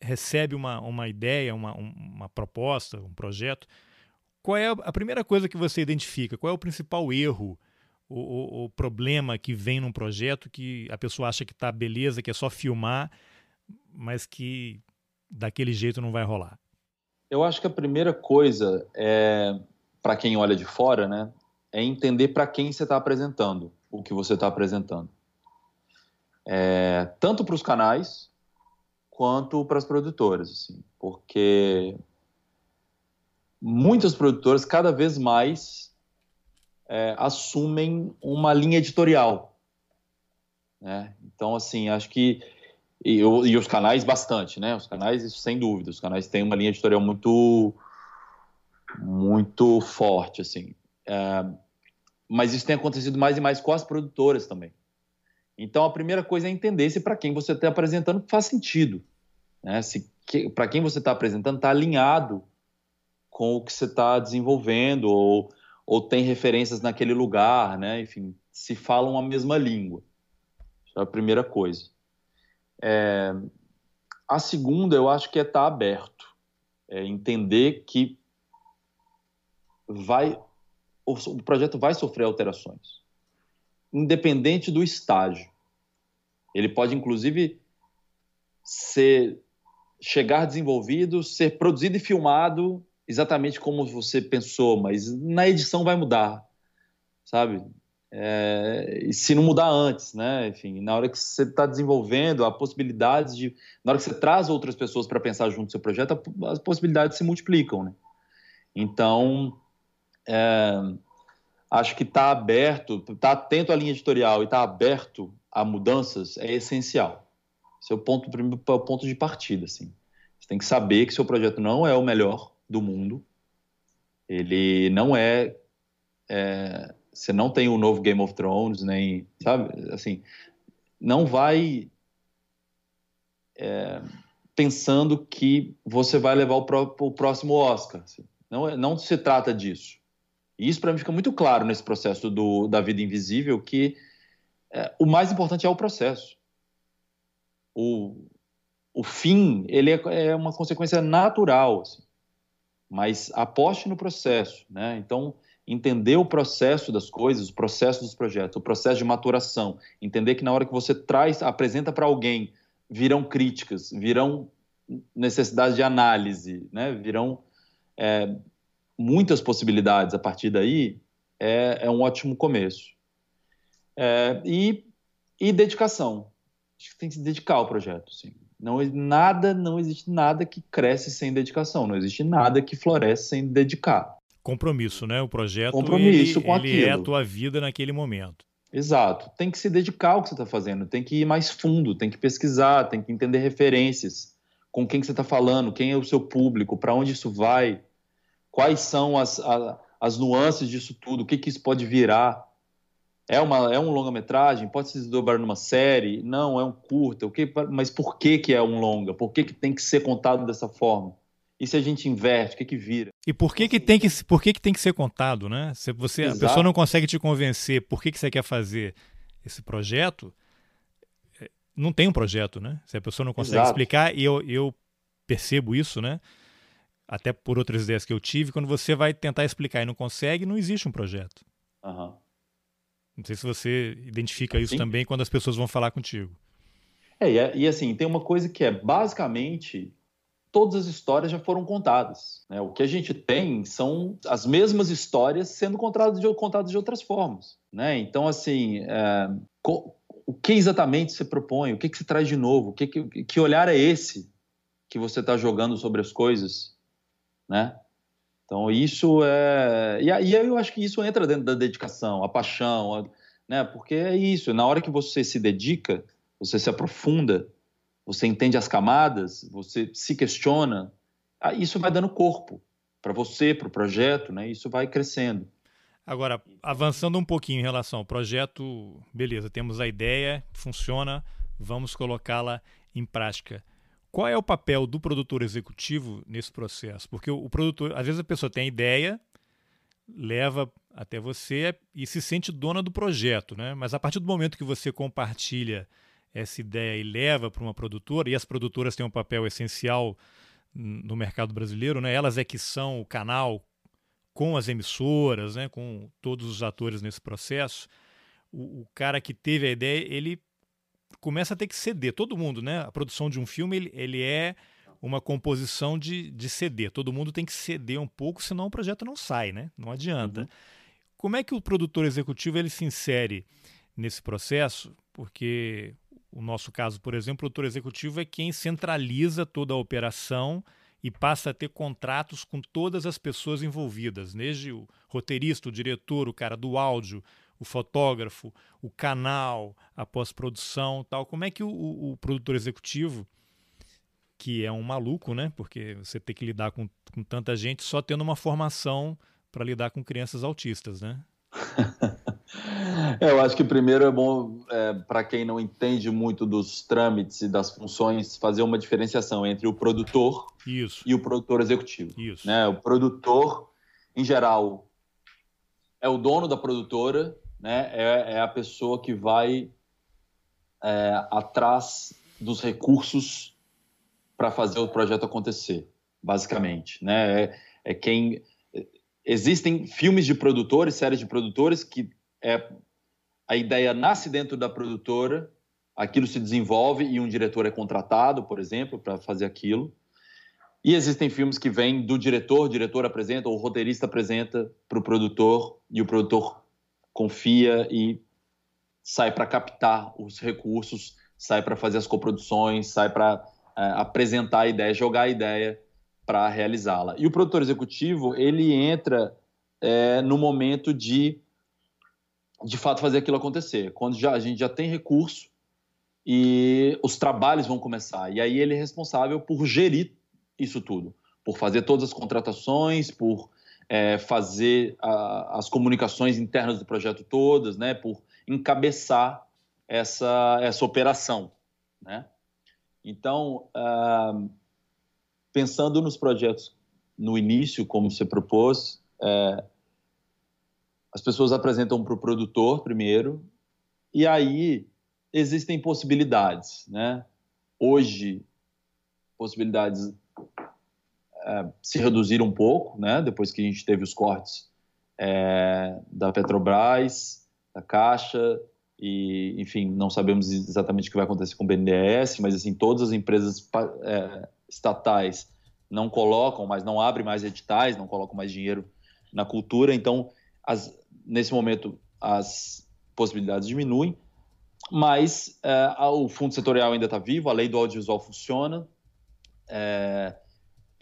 recebe uma, uma ideia, uma, uma proposta, um projeto, qual é a primeira coisa que você identifica? Qual é o principal erro? O, o, o, problema que vem num projeto que a pessoa acha que tá beleza, que é só filmar, mas que daquele jeito não vai rolar? Eu acho que a primeira coisa é para quem olha de fora, né, é entender para quem você está apresentando o que você está apresentando. É, tanto para os canais quanto para as produtoras, assim, porque muitas produtoras cada vez mais é, assumem uma linha editorial. Né? Então, assim, acho que. E, e, os canais, bastante, né? Os canais, isso sem dúvida. Os canais têm uma linha editorial muito. muito forte, assim. É, mas isso tem acontecido mais e mais com as produtoras também. Então, a primeira coisa é entender se para quem você está apresentando faz sentido. Né? Se que, para quem você está apresentando está alinhado com o que você está desenvolvendo ou ou tem referências naquele lugar, né? Enfim, se falam a mesma língua. Isso é a primeira coisa. É... A segunda, eu acho que é estar tá aberto, é entender que vai o projeto vai sofrer alterações, independente do estágio. Ele pode, inclusive, ser chegar desenvolvido, ser produzido e filmado exatamente como você pensou, mas na edição vai mudar, sabe? É, se não mudar antes, né? Enfim, na hora que você está desenvolvendo, a possibilidade de. Na hora que você traz outras pessoas para pensar junto no seu projeto, as possibilidades se multiplicam, né? Então, é, acho que estar tá aberto, estar tá atento à linha editorial e estar tá aberto a mudanças é essencial. Esse é o ponto, o ponto de partida, assim. Você tem que saber que seu projeto não é o melhor do mundo. Ele não é, é você não tem o novo Game of Thrones, nem, sabe, assim, não vai é, pensando que você vai levar o, o próximo Oscar. Assim. Não, é, não se trata disso. E isso para mim fica muito claro nesse processo do, da vida invisível, que é, o mais importante é o processo. O, o fim, ele é, é uma consequência natural, assim. Mas aposte no processo, né? Então, entender o processo das coisas, o processo dos projetos, o processo de maturação, entender que na hora que você traz, apresenta para alguém, virão críticas, virão necessidades de análise, né? virão é, muitas possibilidades a partir daí, é, é um ótimo começo. É, e, e dedicação. Acho que tem que se dedicar ao projeto. Sim. Não, nada, não existe nada que cresce sem dedicação, não existe nada que floresce sem dedicar compromisso, né? O projeto compromisso ele, com ele aquilo. é a tua vida naquele momento. Exato. Tem que se dedicar ao que você está fazendo, tem que ir mais fundo, tem que pesquisar, tem que entender referências, com quem que você está falando, quem é o seu público, para onde isso vai, quais são as, a, as nuances disso tudo, o que, que isso pode virar. É, uma, é um longa-metragem? Pode se desdobrar numa série? Não, é um curta. O que, mas por que, que é um longa? Por que, que tem que ser contado dessa forma? E se a gente inverte, o que, que vira? E por que, que, tem, que, por que, que tem que ser contado, né? Se você, a pessoa não consegue te convencer por que, que você quer fazer esse projeto, é, não tem um projeto, né? Se a pessoa não consegue Exato. explicar, e eu, eu percebo isso, né? Até por outras ideias que eu tive, quando você vai tentar explicar e não consegue, não existe um projeto. Uhum. Não sei se você identifica isso Sim. também quando as pessoas vão falar contigo. É, e, é, e assim, tem uma coisa que é basicamente todas as histórias já foram contadas. Né? O que a gente tem são as mesmas histórias sendo contadas de, contadas de outras formas. Né? Então, assim, é, o que exatamente você propõe? O que, que você traz de novo? O que, que, que olhar é esse que você está jogando sobre as coisas? Né? Então, isso é. E aí eu acho que isso entra dentro da dedicação, a paixão, a... né? porque é isso. Na hora que você se dedica, você se aprofunda você entende as camadas, você se questiona, isso vai dando corpo para você, para o projeto, né? Isso vai crescendo. Agora, avançando um pouquinho em relação ao projeto, beleza, temos a ideia, funciona, vamos colocá-la em prática. Qual é o papel do produtor executivo nesse processo? Porque o, produtor, às vezes a pessoa tem a ideia, leva até você e se sente dona do projeto, né? Mas a partir do momento que você compartilha essa ideia e leva para uma produtora, e as produtoras têm um papel essencial no mercado brasileiro, né? elas é que são o canal com as emissoras, né? com todos os atores nesse processo, o, o cara que teve a ideia, ele começa a ter que ceder, todo mundo, né? A produção de um filme, ele, ele é uma composição de, de ceder, todo mundo tem que ceder um pouco, senão o projeto não sai, né? Não adianta. Uhum. Como é que o produtor executivo ele se insere nesse processo? Porque o nosso caso, por exemplo, o produtor executivo é quem centraliza toda a operação e passa a ter contratos com todas as pessoas envolvidas, desde o roteirista, o diretor, o cara do áudio, o fotógrafo, o canal, a pós-produção, tal. Como é que o, o, produtor executivo, que é um maluco, né? Porque você tem que lidar com, com tanta gente só tendo uma formação para lidar com crianças autistas, né? Eu acho que primeiro é bom, é, para quem não entende muito dos trâmites e das funções, fazer uma diferenciação entre o produtor Isso. e o produtor executivo. Isso. Né? O produtor, em geral, é o dono da produtora, né? é, é a pessoa que vai é, atrás dos recursos para fazer o projeto acontecer, basicamente. Né? É, é quem existem filmes de produtores, séries de produtores que é, a ideia nasce dentro da produtora, aquilo se desenvolve e um diretor é contratado, por exemplo, para fazer aquilo. E existem filmes que vêm do diretor, o diretor apresenta, ou o roteirista apresenta para o produtor, e o produtor confia e sai para captar os recursos, sai para fazer as coproduções, sai para é, apresentar a ideia, jogar a ideia para realizá-la. E o produtor executivo, ele entra é, no momento de, de fato, fazer aquilo acontecer. Quando já, a gente já tem recurso e os trabalhos vão começar. E aí ele é responsável por gerir isso tudo, por fazer todas as contratações, por é, fazer a, as comunicações internas do projeto todas, né, por encabeçar essa, essa operação. Né? Então, uh, pensando nos projetos no início, como você propôs, é, as pessoas apresentam para o produtor primeiro, e aí existem possibilidades. Né? Hoje, possibilidades é, se reduziram um pouco, né? depois que a gente teve os cortes é, da Petrobras, da Caixa, e, enfim, não sabemos exatamente o que vai acontecer com o BNDES, mas, assim, todas as empresas é, estatais não colocam, mas não abrem mais editais, não colocam mais dinheiro na cultura, então, as, nesse momento, as possibilidades diminuem, mas é, o fundo setorial ainda está vivo, a lei do audiovisual funciona, é,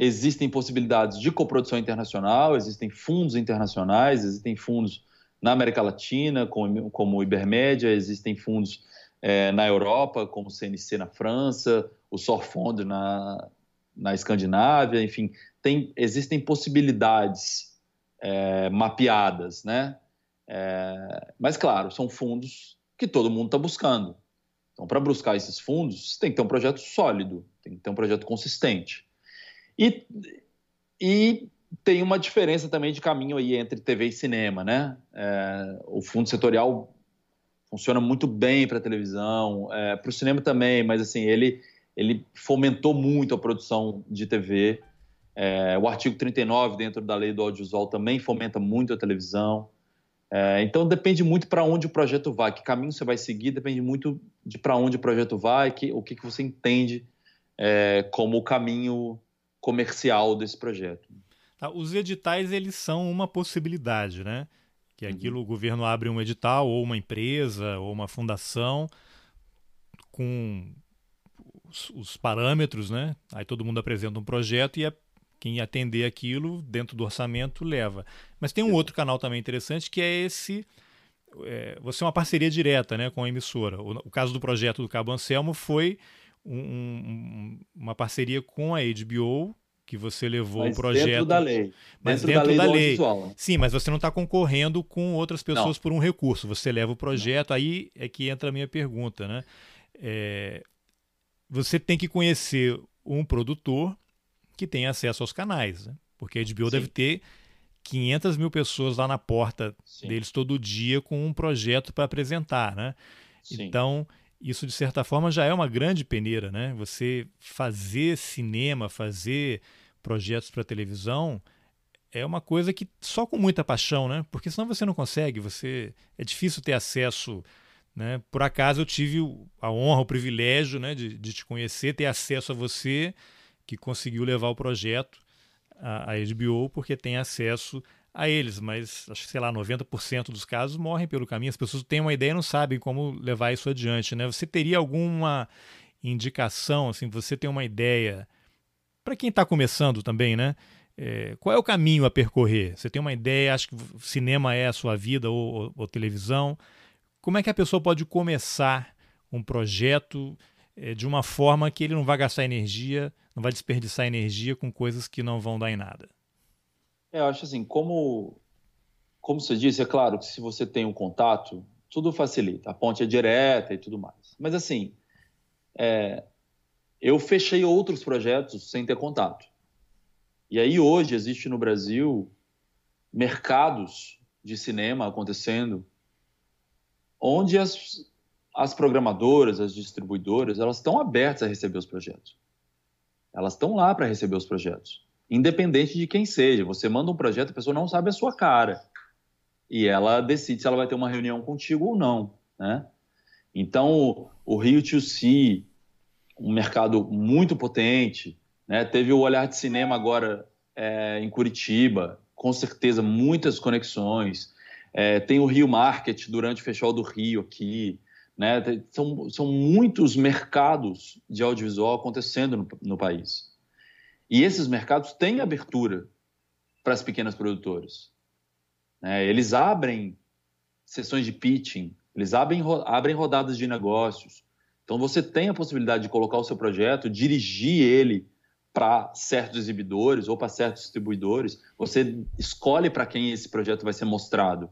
existem possibilidades de coprodução internacional, existem fundos internacionais, existem fundos na América Latina, como, como o Ibermédia, existem fundos é, na Europa, como o CNC na França, o Sorfond na, na Escandinávia, enfim, tem, existem possibilidades é, mapeadas, né? É, mas, claro, são fundos que todo mundo está buscando. Então, para buscar esses fundos, tem que ter um projeto sólido, tem que ter um projeto consistente. E, e tem uma diferença também de caminho aí entre TV e cinema, né? É, o fundo setorial funciona muito bem para televisão, é, para o cinema também, mas assim ele ele fomentou muito a produção de TV. É, o artigo 39 dentro da lei do audiovisual também fomenta muito a televisão. É, então depende muito para onde o projeto vai, que caminho você vai seguir, depende muito de para onde o projeto vai, que, o que, que você entende é, como o caminho comercial desse projeto. Tá, os editais eles são uma possibilidade, né? Que uhum. aquilo uhum. o governo abre um edital ou uma empresa ou uma fundação com os, os parâmetros, né? Aí todo mundo apresenta um projeto e a, quem atender aquilo dentro do orçamento leva. Mas tem um outro canal também interessante que é esse é, você é uma parceria direta né, com a emissora. O, o caso do projeto do Cabo Anselmo foi um, um, uma parceria com a HBO que você levou mas o projeto. Dentro da lei. Mas dentro, dentro da lei. Da lei. Sim, mas você não está concorrendo com outras pessoas não. por um recurso. Você leva o projeto, não. aí é que entra a minha pergunta, né? É, você tem que conhecer um produtor que tem acesso aos canais, né? Porque a HBO Sim. deve ter 500 mil pessoas lá na porta Sim. deles todo dia com um projeto para apresentar, né? Sim. Então, isso de certa forma já é uma grande peneira, né? Você fazer cinema, fazer projetos para televisão é uma coisa que só com muita paixão, né? Porque senão você não consegue, você é difícil ter acesso, né? Por acaso eu tive a honra, o privilégio, né, de, de te conhecer, ter acesso a você que conseguiu levar o projeto à, à HBO porque tem acesso a eles, mas acho que, sei lá, 90% dos casos morrem pelo caminho. As pessoas têm uma ideia e não sabem como levar isso adiante, né? Você teria alguma indicação, assim, você tem uma ideia, para quem está começando também, né? É, qual é o caminho a percorrer? Você tem uma ideia, acho que cinema é a sua vida ou, ou, ou televisão. Como é que a pessoa pode começar um projeto é, de uma forma que ele não vai gastar energia, não vai desperdiçar energia com coisas que não vão dar em nada? É, eu acho assim, como, como você disse, é claro que se você tem um contato, tudo facilita, a ponte é direta e tudo mais. Mas assim, é, eu fechei outros projetos sem ter contato. E aí hoje existe no Brasil mercados de cinema acontecendo onde as, as programadoras, as distribuidoras, elas estão abertas a receber os projetos. Elas estão lá para receber os projetos independente de quem seja. Você manda um projeto, a pessoa não sabe a sua cara. E ela decide se ela vai ter uma reunião contigo ou não, né? Então, o Rio 2C, um mercado muito potente, Né? Teve o Olhar de Cinema agora é, em Curitiba, com certeza muitas conexões. É, tem o Rio Market durante o Festival do Rio aqui. Né? São, são muitos mercados de audiovisual acontecendo no, no país. E esses mercados têm abertura para as pequenas produtoras. Né? Eles abrem sessões de pitching, eles abrem, abrem rodadas de negócios. Então você tem a possibilidade de colocar o seu projeto, dirigir ele para certos exibidores ou para certos distribuidores. Você escolhe para quem esse projeto vai ser mostrado.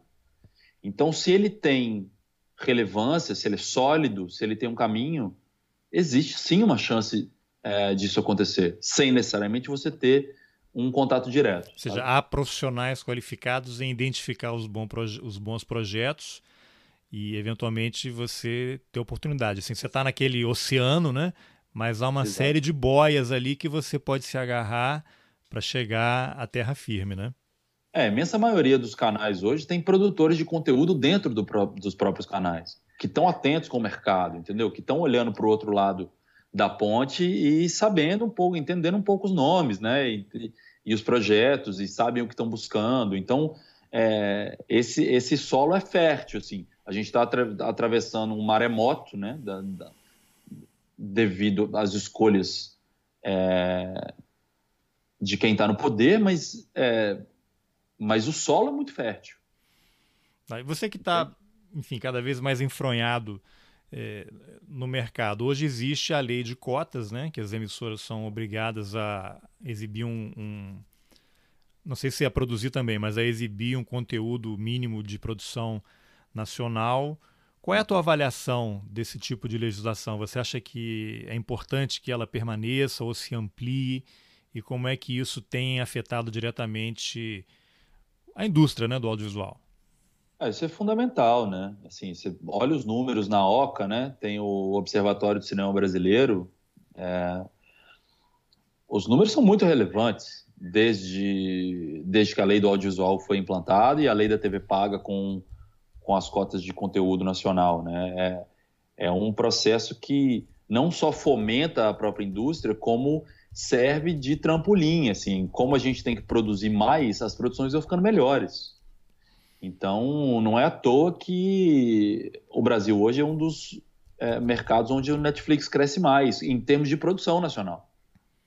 Então, se ele tem relevância, se ele é sólido, se ele tem um caminho, existe sim uma chance é, disso acontecer, sem necessariamente você ter um contato direto. Ou seja, sabe? há profissionais qualificados em identificar os, bom os bons projetos e eventualmente você ter oportunidade. Assim, você está naquele oceano, né? Mas há uma Exato. série de boias ali que você pode se agarrar para chegar à terra firme, né? É, a imensa maioria dos canais hoje tem produtores de conteúdo dentro do, dos próprios canais, que estão atentos com o mercado, entendeu? Que estão olhando para o outro lado da ponte e sabendo um pouco, entendendo um pouco os nomes, né? E, e os projetos, e sabem o que estão buscando. Então, é, esse, esse solo é fértil, assim. A gente está atra atravessando um maremoto, né? Da, da, devido às escolhas é, de quem está no poder, mas, é, mas o solo é muito fértil. Você que está, enfim, cada vez mais enfronhado é, no mercado. Hoje existe a lei de cotas, né, que as emissoras são obrigadas a exibir um, um, não sei se a produzir também, mas a exibir um conteúdo mínimo de produção nacional. Qual é a tua avaliação desse tipo de legislação? Você acha que é importante que ela permaneça ou se amplie? E como é que isso tem afetado diretamente a indústria né, do audiovisual? É, isso é fundamental, né? Assim, você olha os números na OCA, né? Tem o Observatório do Cinema Brasileiro. É... Os números são muito relevantes desde, desde que a lei do audiovisual foi implantada e a lei da TV paga com, com as cotas de conteúdo nacional, né? É, é um processo que não só fomenta a própria indústria, como serve de trampolim, assim, como a gente tem que produzir mais, as produções vão ficando melhores. Então, não é à toa que o Brasil hoje é um dos é, mercados onde o Netflix cresce mais em termos de produção nacional.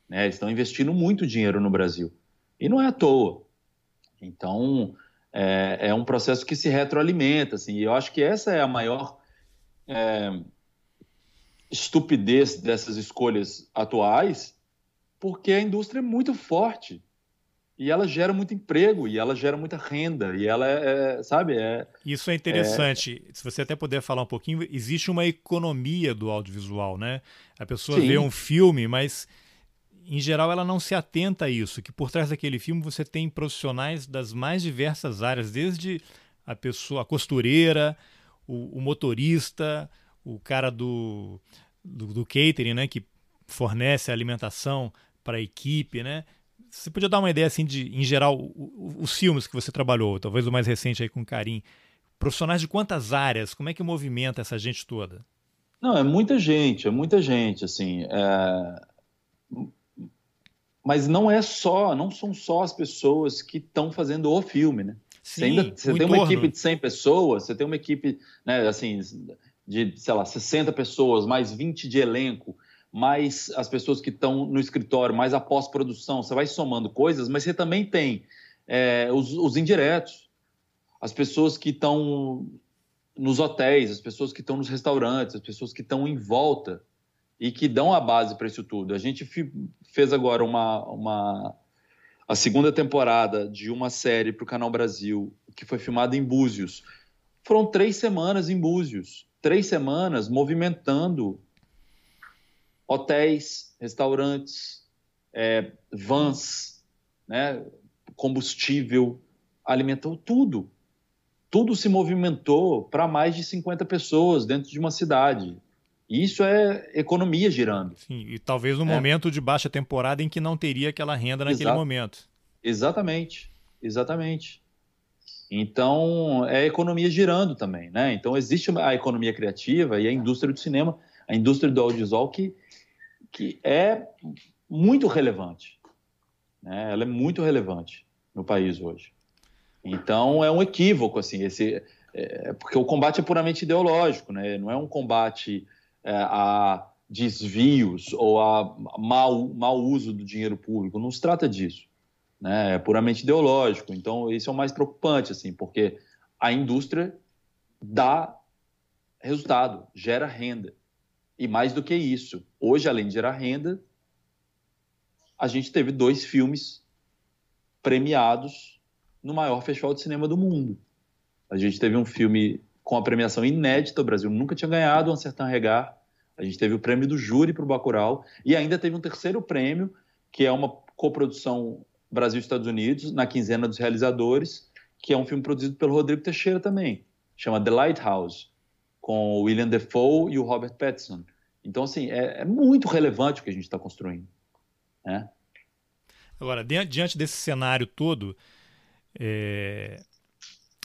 Né? Eles estão investindo muito dinheiro no Brasil. E não é à toa. Então, é, é um processo que se retroalimenta. Assim, e eu acho que essa é a maior é, estupidez dessas escolhas atuais, porque a indústria é muito forte e ela gera muito emprego e ela gera muita renda e ela é, é sabe é isso é interessante. É... se você até puder falar um pouquinho existe uma economia do audiovisual né? A pessoa Sim. vê um filme mas em geral ela não se atenta a isso que por trás daquele filme você tem profissionais das mais diversas áreas desde a pessoa a costureira o, o motorista o cara do, do, do catering né que fornece a alimentação para a equipe né você podia dar uma ideia, assim, de, em geral, os filmes que você trabalhou, talvez o mais recente aí com Karim, profissionais de quantas áreas? Como é que movimenta essa gente toda? Não, é muita gente, é muita gente, assim. É... Mas não é só, não são só as pessoas que estão fazendo o filme, né? Sim, você, ainda, você tem uma equipe de 100 pessoas, você tem uma equipe, né, assim, de, sei lá, 60 pessoas, mais 20 de elenco mais as pessoas que estão no escritório, mais a pós-produção, você vai somando coisas, mas você também tem é, os, os, indiretos, as pessoas que estão nos hotéis, as pessoas que estão nos restaurantes, as pessoas que estão em volta e que dão a base para isso tudo. A gente fez agora uma, uma a segunda temporada de uma série para o Canal Brasil que foi filmada em Búzios. Foram três semanas em Búzios, três semanas movimentando hotéis, restaurantes, é, vans, né, combustível, alimentou tudo. Tudo se movimentou para mais de 50 pessoas dentro de uma cidade. Isso é economia girando. Sim, e talvez no é. momento de baixa temporada em que não teria aquela renda naquele Exato. momento. Exatamente, exatamente. Então, é economia girando também, né? Então, existe a economia criativa e a indústria do cinema, a indústria do audiovisual que que é muito relevante. Né? Ela é muito relevante no país hoje. Então é um equívoco assim esse é, porque o combate é puramente ideológico, né? Não é um combate é, a desvios ou a mau, mau uso do dinheiro público. Não se trata disso, né? É puramente ideológico. Então isso é o mais preocupante, assim, porque a indústria dá resultado, gera renda. E mais do que isso, hoje, além de gerar renda, a gente teve dois filmes premiados no maior festival de cinema do mundo. A gente teve um filme com a premiação inédita, o Brasil nunca tinha ganhado um Certain Regard. A gente teve o prêmio do júri para o Bacurau e ainda teve um terceiro prêmio, que é uma coprodução Brasil-Estados Unidos, na quinzena dos realizadores, que é um filme produzido pelo Rodrigo Teixeira também. Chama The Lighthouse, com o William Defoe e o Robert Pattinson. Então, assim, é, é muito relevante o que a gente está construindo. Né? Agora, diante desse cenário todo, é,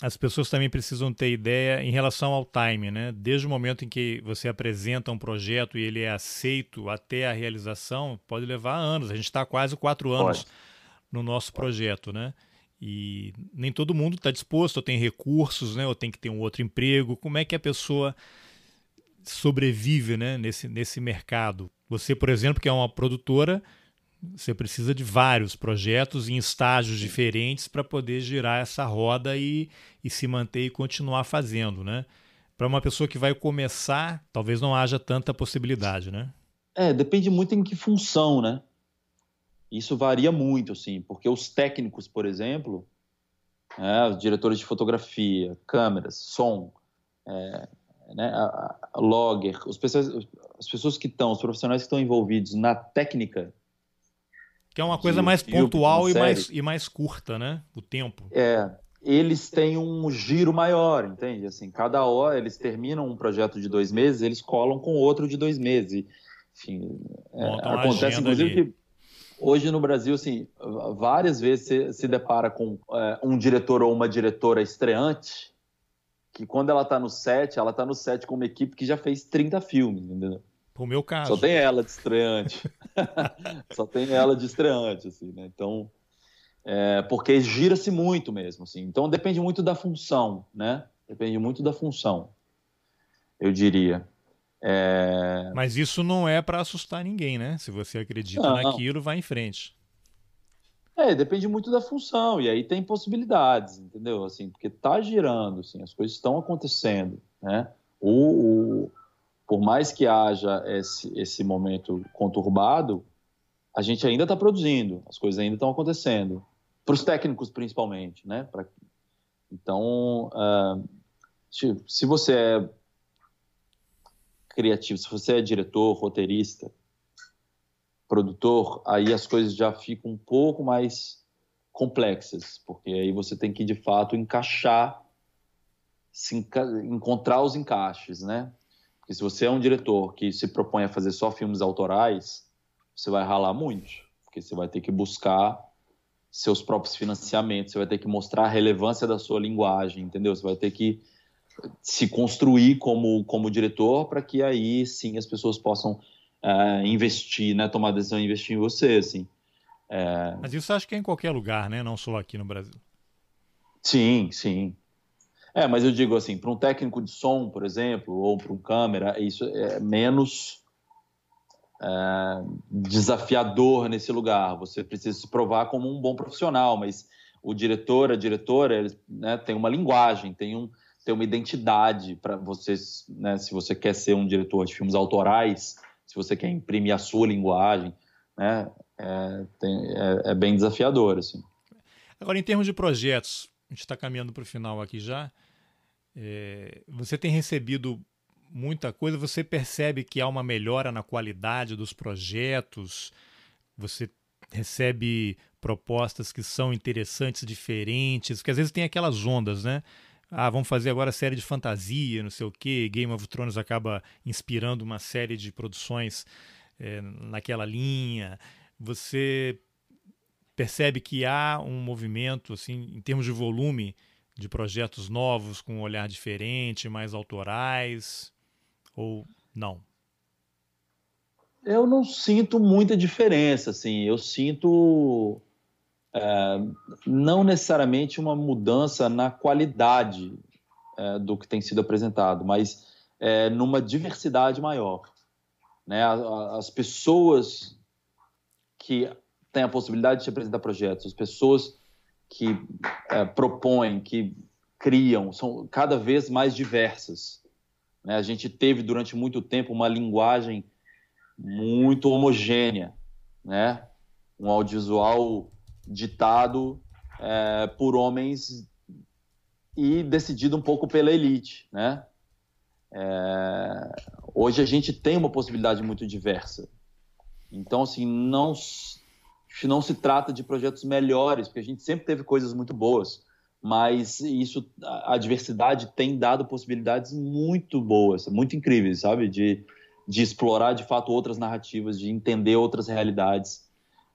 as pessoas também precisam ter ideia em relação ao time, né? Desde o momento em que você apresenta um projeto e ele é aceito até a realização, pode levar anos. A gente está quase quatro anos pode. no nosso projeto, né? E nem todo mundo está disposto, ou tem recursos, né? Ou tem que ter um outro emprego. Como é que a pessoa sobrevive, né? Nesse nesse mercado? Você, por exemplo, que é uma produtora, você precisa de vários projetos em estágios diferentes para poder girar essa roda e, e se manter e continuar fazendo, né? Para uma pessoa que vai começar, talvez não haja tanta possibilidade, né? É, depende muito em que função, né? Isso varia muito, assim, porque os técnicos, por exemplo, é, os diretores de fotografia, câmeras, som, é, né, a, a logger, os pessoas, as pessoas que estão, os profissionais que estão envolvidos na técnica que é uma coisa mais pontual e mais, e mais curta, né? O tempo. É. Eles têm um giro maior, entende? Assim, cada hora eles terminam um projeto de dois meses, eles colam com outro de dois meses. Enfim, é, acontece inclusive ali. que hoje no Brasil, assim, várias vezes você se depara com é, um diretor ou uma diretora estreante que quando ela está no set, ela está no set com uma equipe que já fez 30 filmes, entendeu? O meu caso. Só tem ela de estreante. Só tem ela de estreante, assim, né? Então, é, porque gira-se muito mesmo, assim. Então, depende muito da função, né? Depende muito da função, eu diria. É... Mas isso não é para assustar ninguém, né? Se você acredita não, naquilo, vai em frente. É, depende muito da função, e aí tem possibilidades, entendeu? Assim, porque tá girando, assim, as coisas estão acontecendo, né? O, o, por mais que haja esse, esse momento conturbado, a gente ainda está produzindo, as coisas ainda estão acontecendo. Para os técnicos, principalmente, né? Pra... Então, uh, se você é criativo, se você é diretor, roteirista, produtor, aí as coisas já ficam um pouco mais complexas, porque aí você tem que, de fato, encaixar, enca... encontrar os encaixes, né? Porque se você é um diretor que se propõe a fazer só filmes autorais, você vai ralar muito, porque você vai ter que buscar seus próprios financiamentos, você vai ter que mostrar a relevância da sua linguagem, entendeu? Você vai ter que se construir como, como diretor para que aí sim as pessoas possam é, investir, né? Tomar decisão de investir em você, assim. É... Mas isso acho que é em qualquer lugar, né? Não só aqui no Brasil. Sim, sim. É, mas eu digo assim, para um técnico de som, por exemplo, ou para um câmera, isso é menos é, desafiador nesse lugar. Você precisa se provar como um bom profissional, mas o diretor, a diretora, eles, né, tem uma linguagem, tem, um, tem uma identidade para vocês, né, se você quer ser um diretor de filmes autorais, se você quer imprimir a sua linguagem, né, é, tem, é, é bem desafiador, assim. Agora, em termos de projetos, a gente está caminhando para o final aqui já. É, você tem recebido muita coisa, você percebe que há uma melhora na qualidade dos projetos, você recebe propostas que são interessantes, diferentes, que às vezes tem aquelas ondas, né? Ah, vamos fazer agora série de fantasia, não sei o quê. Game of Thrones acaba inspirando uma série de produções é, naquela linha. Você percebe que há um movimento, assim, em termos de volume, de projetos novos com um olhar diferente, mais autorais, ou não? Eu não sinto muita diferença, assim. Eu sinto é, não necessariamente uma mudança na qualidade é, do que tem sido apresentado, mas é, numa diversidade maior. Né? As pessoas que têm a possibilidade de apresentar projetos, as pessoas que é, propõem, que criam, são cada vez mais diversas. Né? A gente teve durante muito tempo uma linguagem muito homogênea, né? um audiovisual ditado é, por homens e decidido um pouco pela elite. Né? É, hoje a gente tem uma possibilidade muito diversa. Então, assim, não, não se trata de projetos melhores, porque a gente sempre teve coisas muito boas mas isso a diversidade tem dado possibilidades muito boas, muito incríveis, sabe? De, de explorar de fato outras narrativas, de entender outras realidades.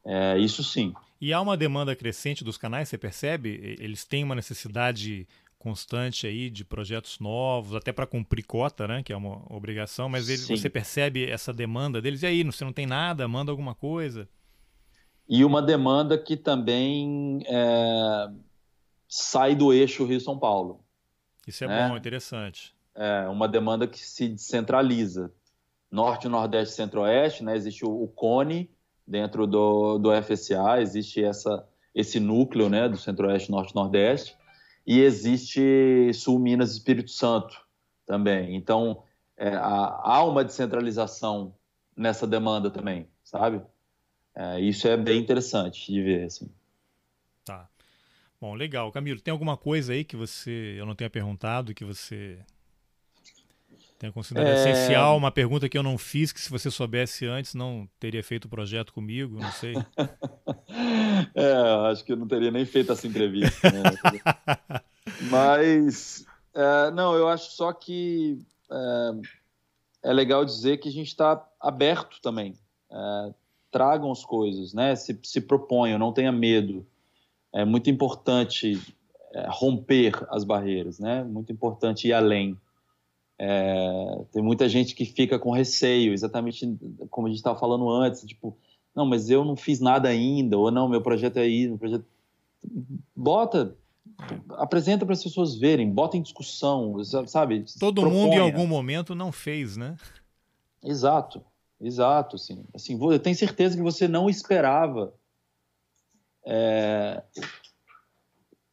É, isso sim. E há uma demanda crescente dos canais, você percebe? Eles têm uma necessidade constante aí de projetos novos, até para cumprir cota, né? Que é uma obrigação, mas ele, você percebe essa demanda deles. E aí, você não tem nada? Manda alguma coisa? E uma demanda que também é sai do eixo Rio-São Paulo. Isso é né? bom, interessante. É uma demanda que se descentraliza. Norte, Nordeste, Centro-Oeste, né? Existe o, Cone dentro do, do FSA, existe essa, esse núcleo, né? Do Centro-Oeste, Norte, Nordeste, e existe Sul, Minas, Espírito Santo também. Então é, há uma descentralização nessa demanda também, sabe? É, isso é bem interessante de ver, assim. Tá. Bom, legal. Camilo, tem alguma coisa aí que você eu não tenha perguntado, que você tenha considerado é... essencial? Uma pergunta que eu não fiz, que se você soubesse antes, não teria feito o projeto comigo, não sei. é, acho que eu não teria nem feito essa entrevista. Né? Mas, é, não, eu acho só que é, é legal dizer que a gente está aberto também. É, tragam as coisas, né? Se, se proponham, não tenha medo é muito importante é, romper as barreiras, né? Muito importante ir além. É, tem muita gente que fica com receio, exatamente como a gente estava falando antes, tipo, não, mas eu não fiz nada ainda, ou não, meu projeto é aí, meu projeto... Bota, apresenta para as pessoas verem, bota em discussão, sabe? Todo proponha. mundo em algum momento não fez, né? Exato, exato, assim. assim eu tenho certeza que você não esperava é,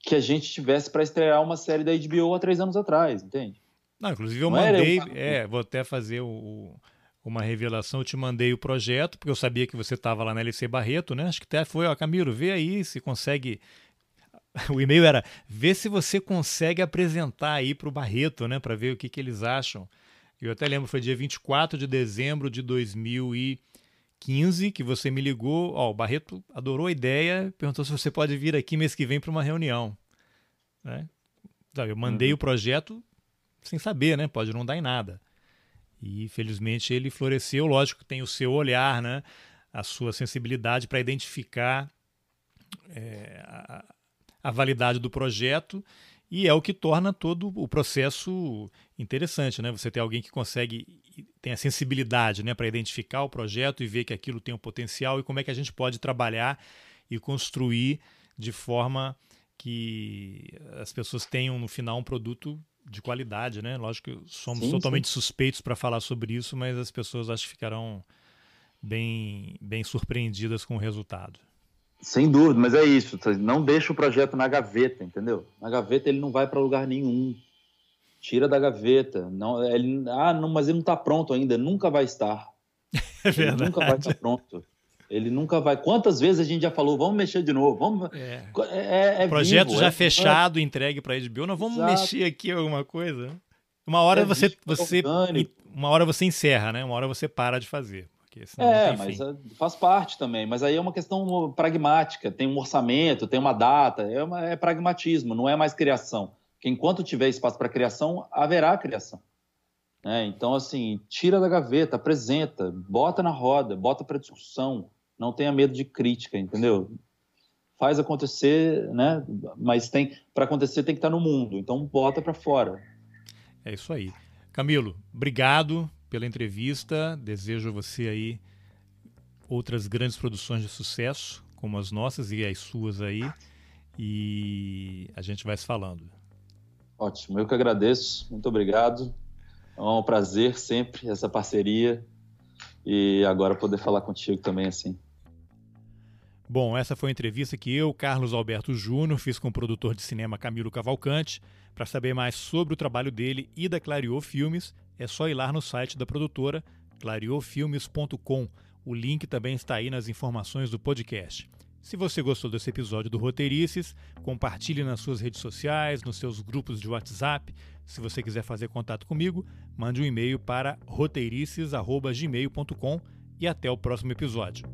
que a gente tivesse para estrear uma série da HBO há três anos atrás, entende? Não, inclusive eu Não mandei, é, vou até fazer o, uma revelação, eu te mandei o projeto, porque eu sabia que você estava lá na LC Barreto, né? Acho que até foi, ó, Camilo, vê aí se consegue. O e-mail era vê se você consegue apresentar aí para o Barreto, né? Para ver o que, que eles acham. Eu até lembro, foi dia 24 de dezembro de 2000 e 15 que você me ligou. Ó, o Barreto adorou a ideia, perguntou se você pode vir aqui mês que vem para uma reunião. Né? Eu mandei uhum. o projeto sem saber, né? Pode não dar em nada. E felizmente ele floresceu. Lógico tem o seu olhar, né? A sua sensibilidade para identificar é, a, a validade do projeto e é o que torna todo o processo interessante, né? Você ter alguém que consegue tem a sensibilidade, né, para identificar o projeto e ver que aquilo tem um potencial e como é que a gente pode trabalhar e construir de forma que as pessoas tenham no final um produto de qualidade, né? Lógico que somos sim, totalmente sim. suspeitos para falar sobre isso, mas as pessoas acho que ficarão bem bem surpreendidas com o resultado. Sem dúvida, mas é isso. Não deixa o projeto na gaveta, entendeu? Na gaveta ele não vai para lugar nenhum. Tira da gaveta. Não, ele, ah, não, mas ele não está pronto ainda. Nunca vai estar. É verdade. Ele nunca vai estar pronto. Ele nunca vai. Quantas vezes a gente já falou, vamos mexer de novo, vamos. É. É, é Projeto vivo, já é fechado, entregue para a HBO, nós vamos Exato. mexer aqui alguma coisa. Uma hora é você, você, uma hora você encerra, né? Uma hora você para de fazer porque senão é, mas. É, faz parte também. Mas aí é uma questão pragmática. Tem um orçamento, tem uma data, é, uma, é pragmatismo, não é mais criação. Porque enquanto tiver espaço para criação, haverá criação. Né? Então, assim, tira da gaveta, apresenta, bota na roda, bota para discussão. Não tenha medo de crítica, entendeu? Faz acontecer, né? Mas tem para acontecer tem que estar no mundo. Então, bota para fora. É isso aí. Camilo, obrigado pela entrevista. Desejo a você aí outras grandes produções de sucesso, como as nossas e as suas aí. E a gente vai se falando. Ótimo, eu que agradeço. Muito obrigado. É um prazer sempre essa parceria e agora poder falar contigo também assim. Bom, essa foi a entrevista que eu, Carlos Alberto Júnior, fiz com o produtor de cinema Camilo Cavalcante. Para saber mais sobre o trabalho dele e da Clariô Filmes, é só ir lá no site da produtora, clariofilmes.com. O link também está aí nas informações do podcast. Se você gostou desse episódio do Roteirices, compartilhe nas suas redes sociais, nos seus grupos de WhatsApp. Se você quiser fazer contato comigo, mande um e-mail para roteirices.gmail.com e até o próximo episódio.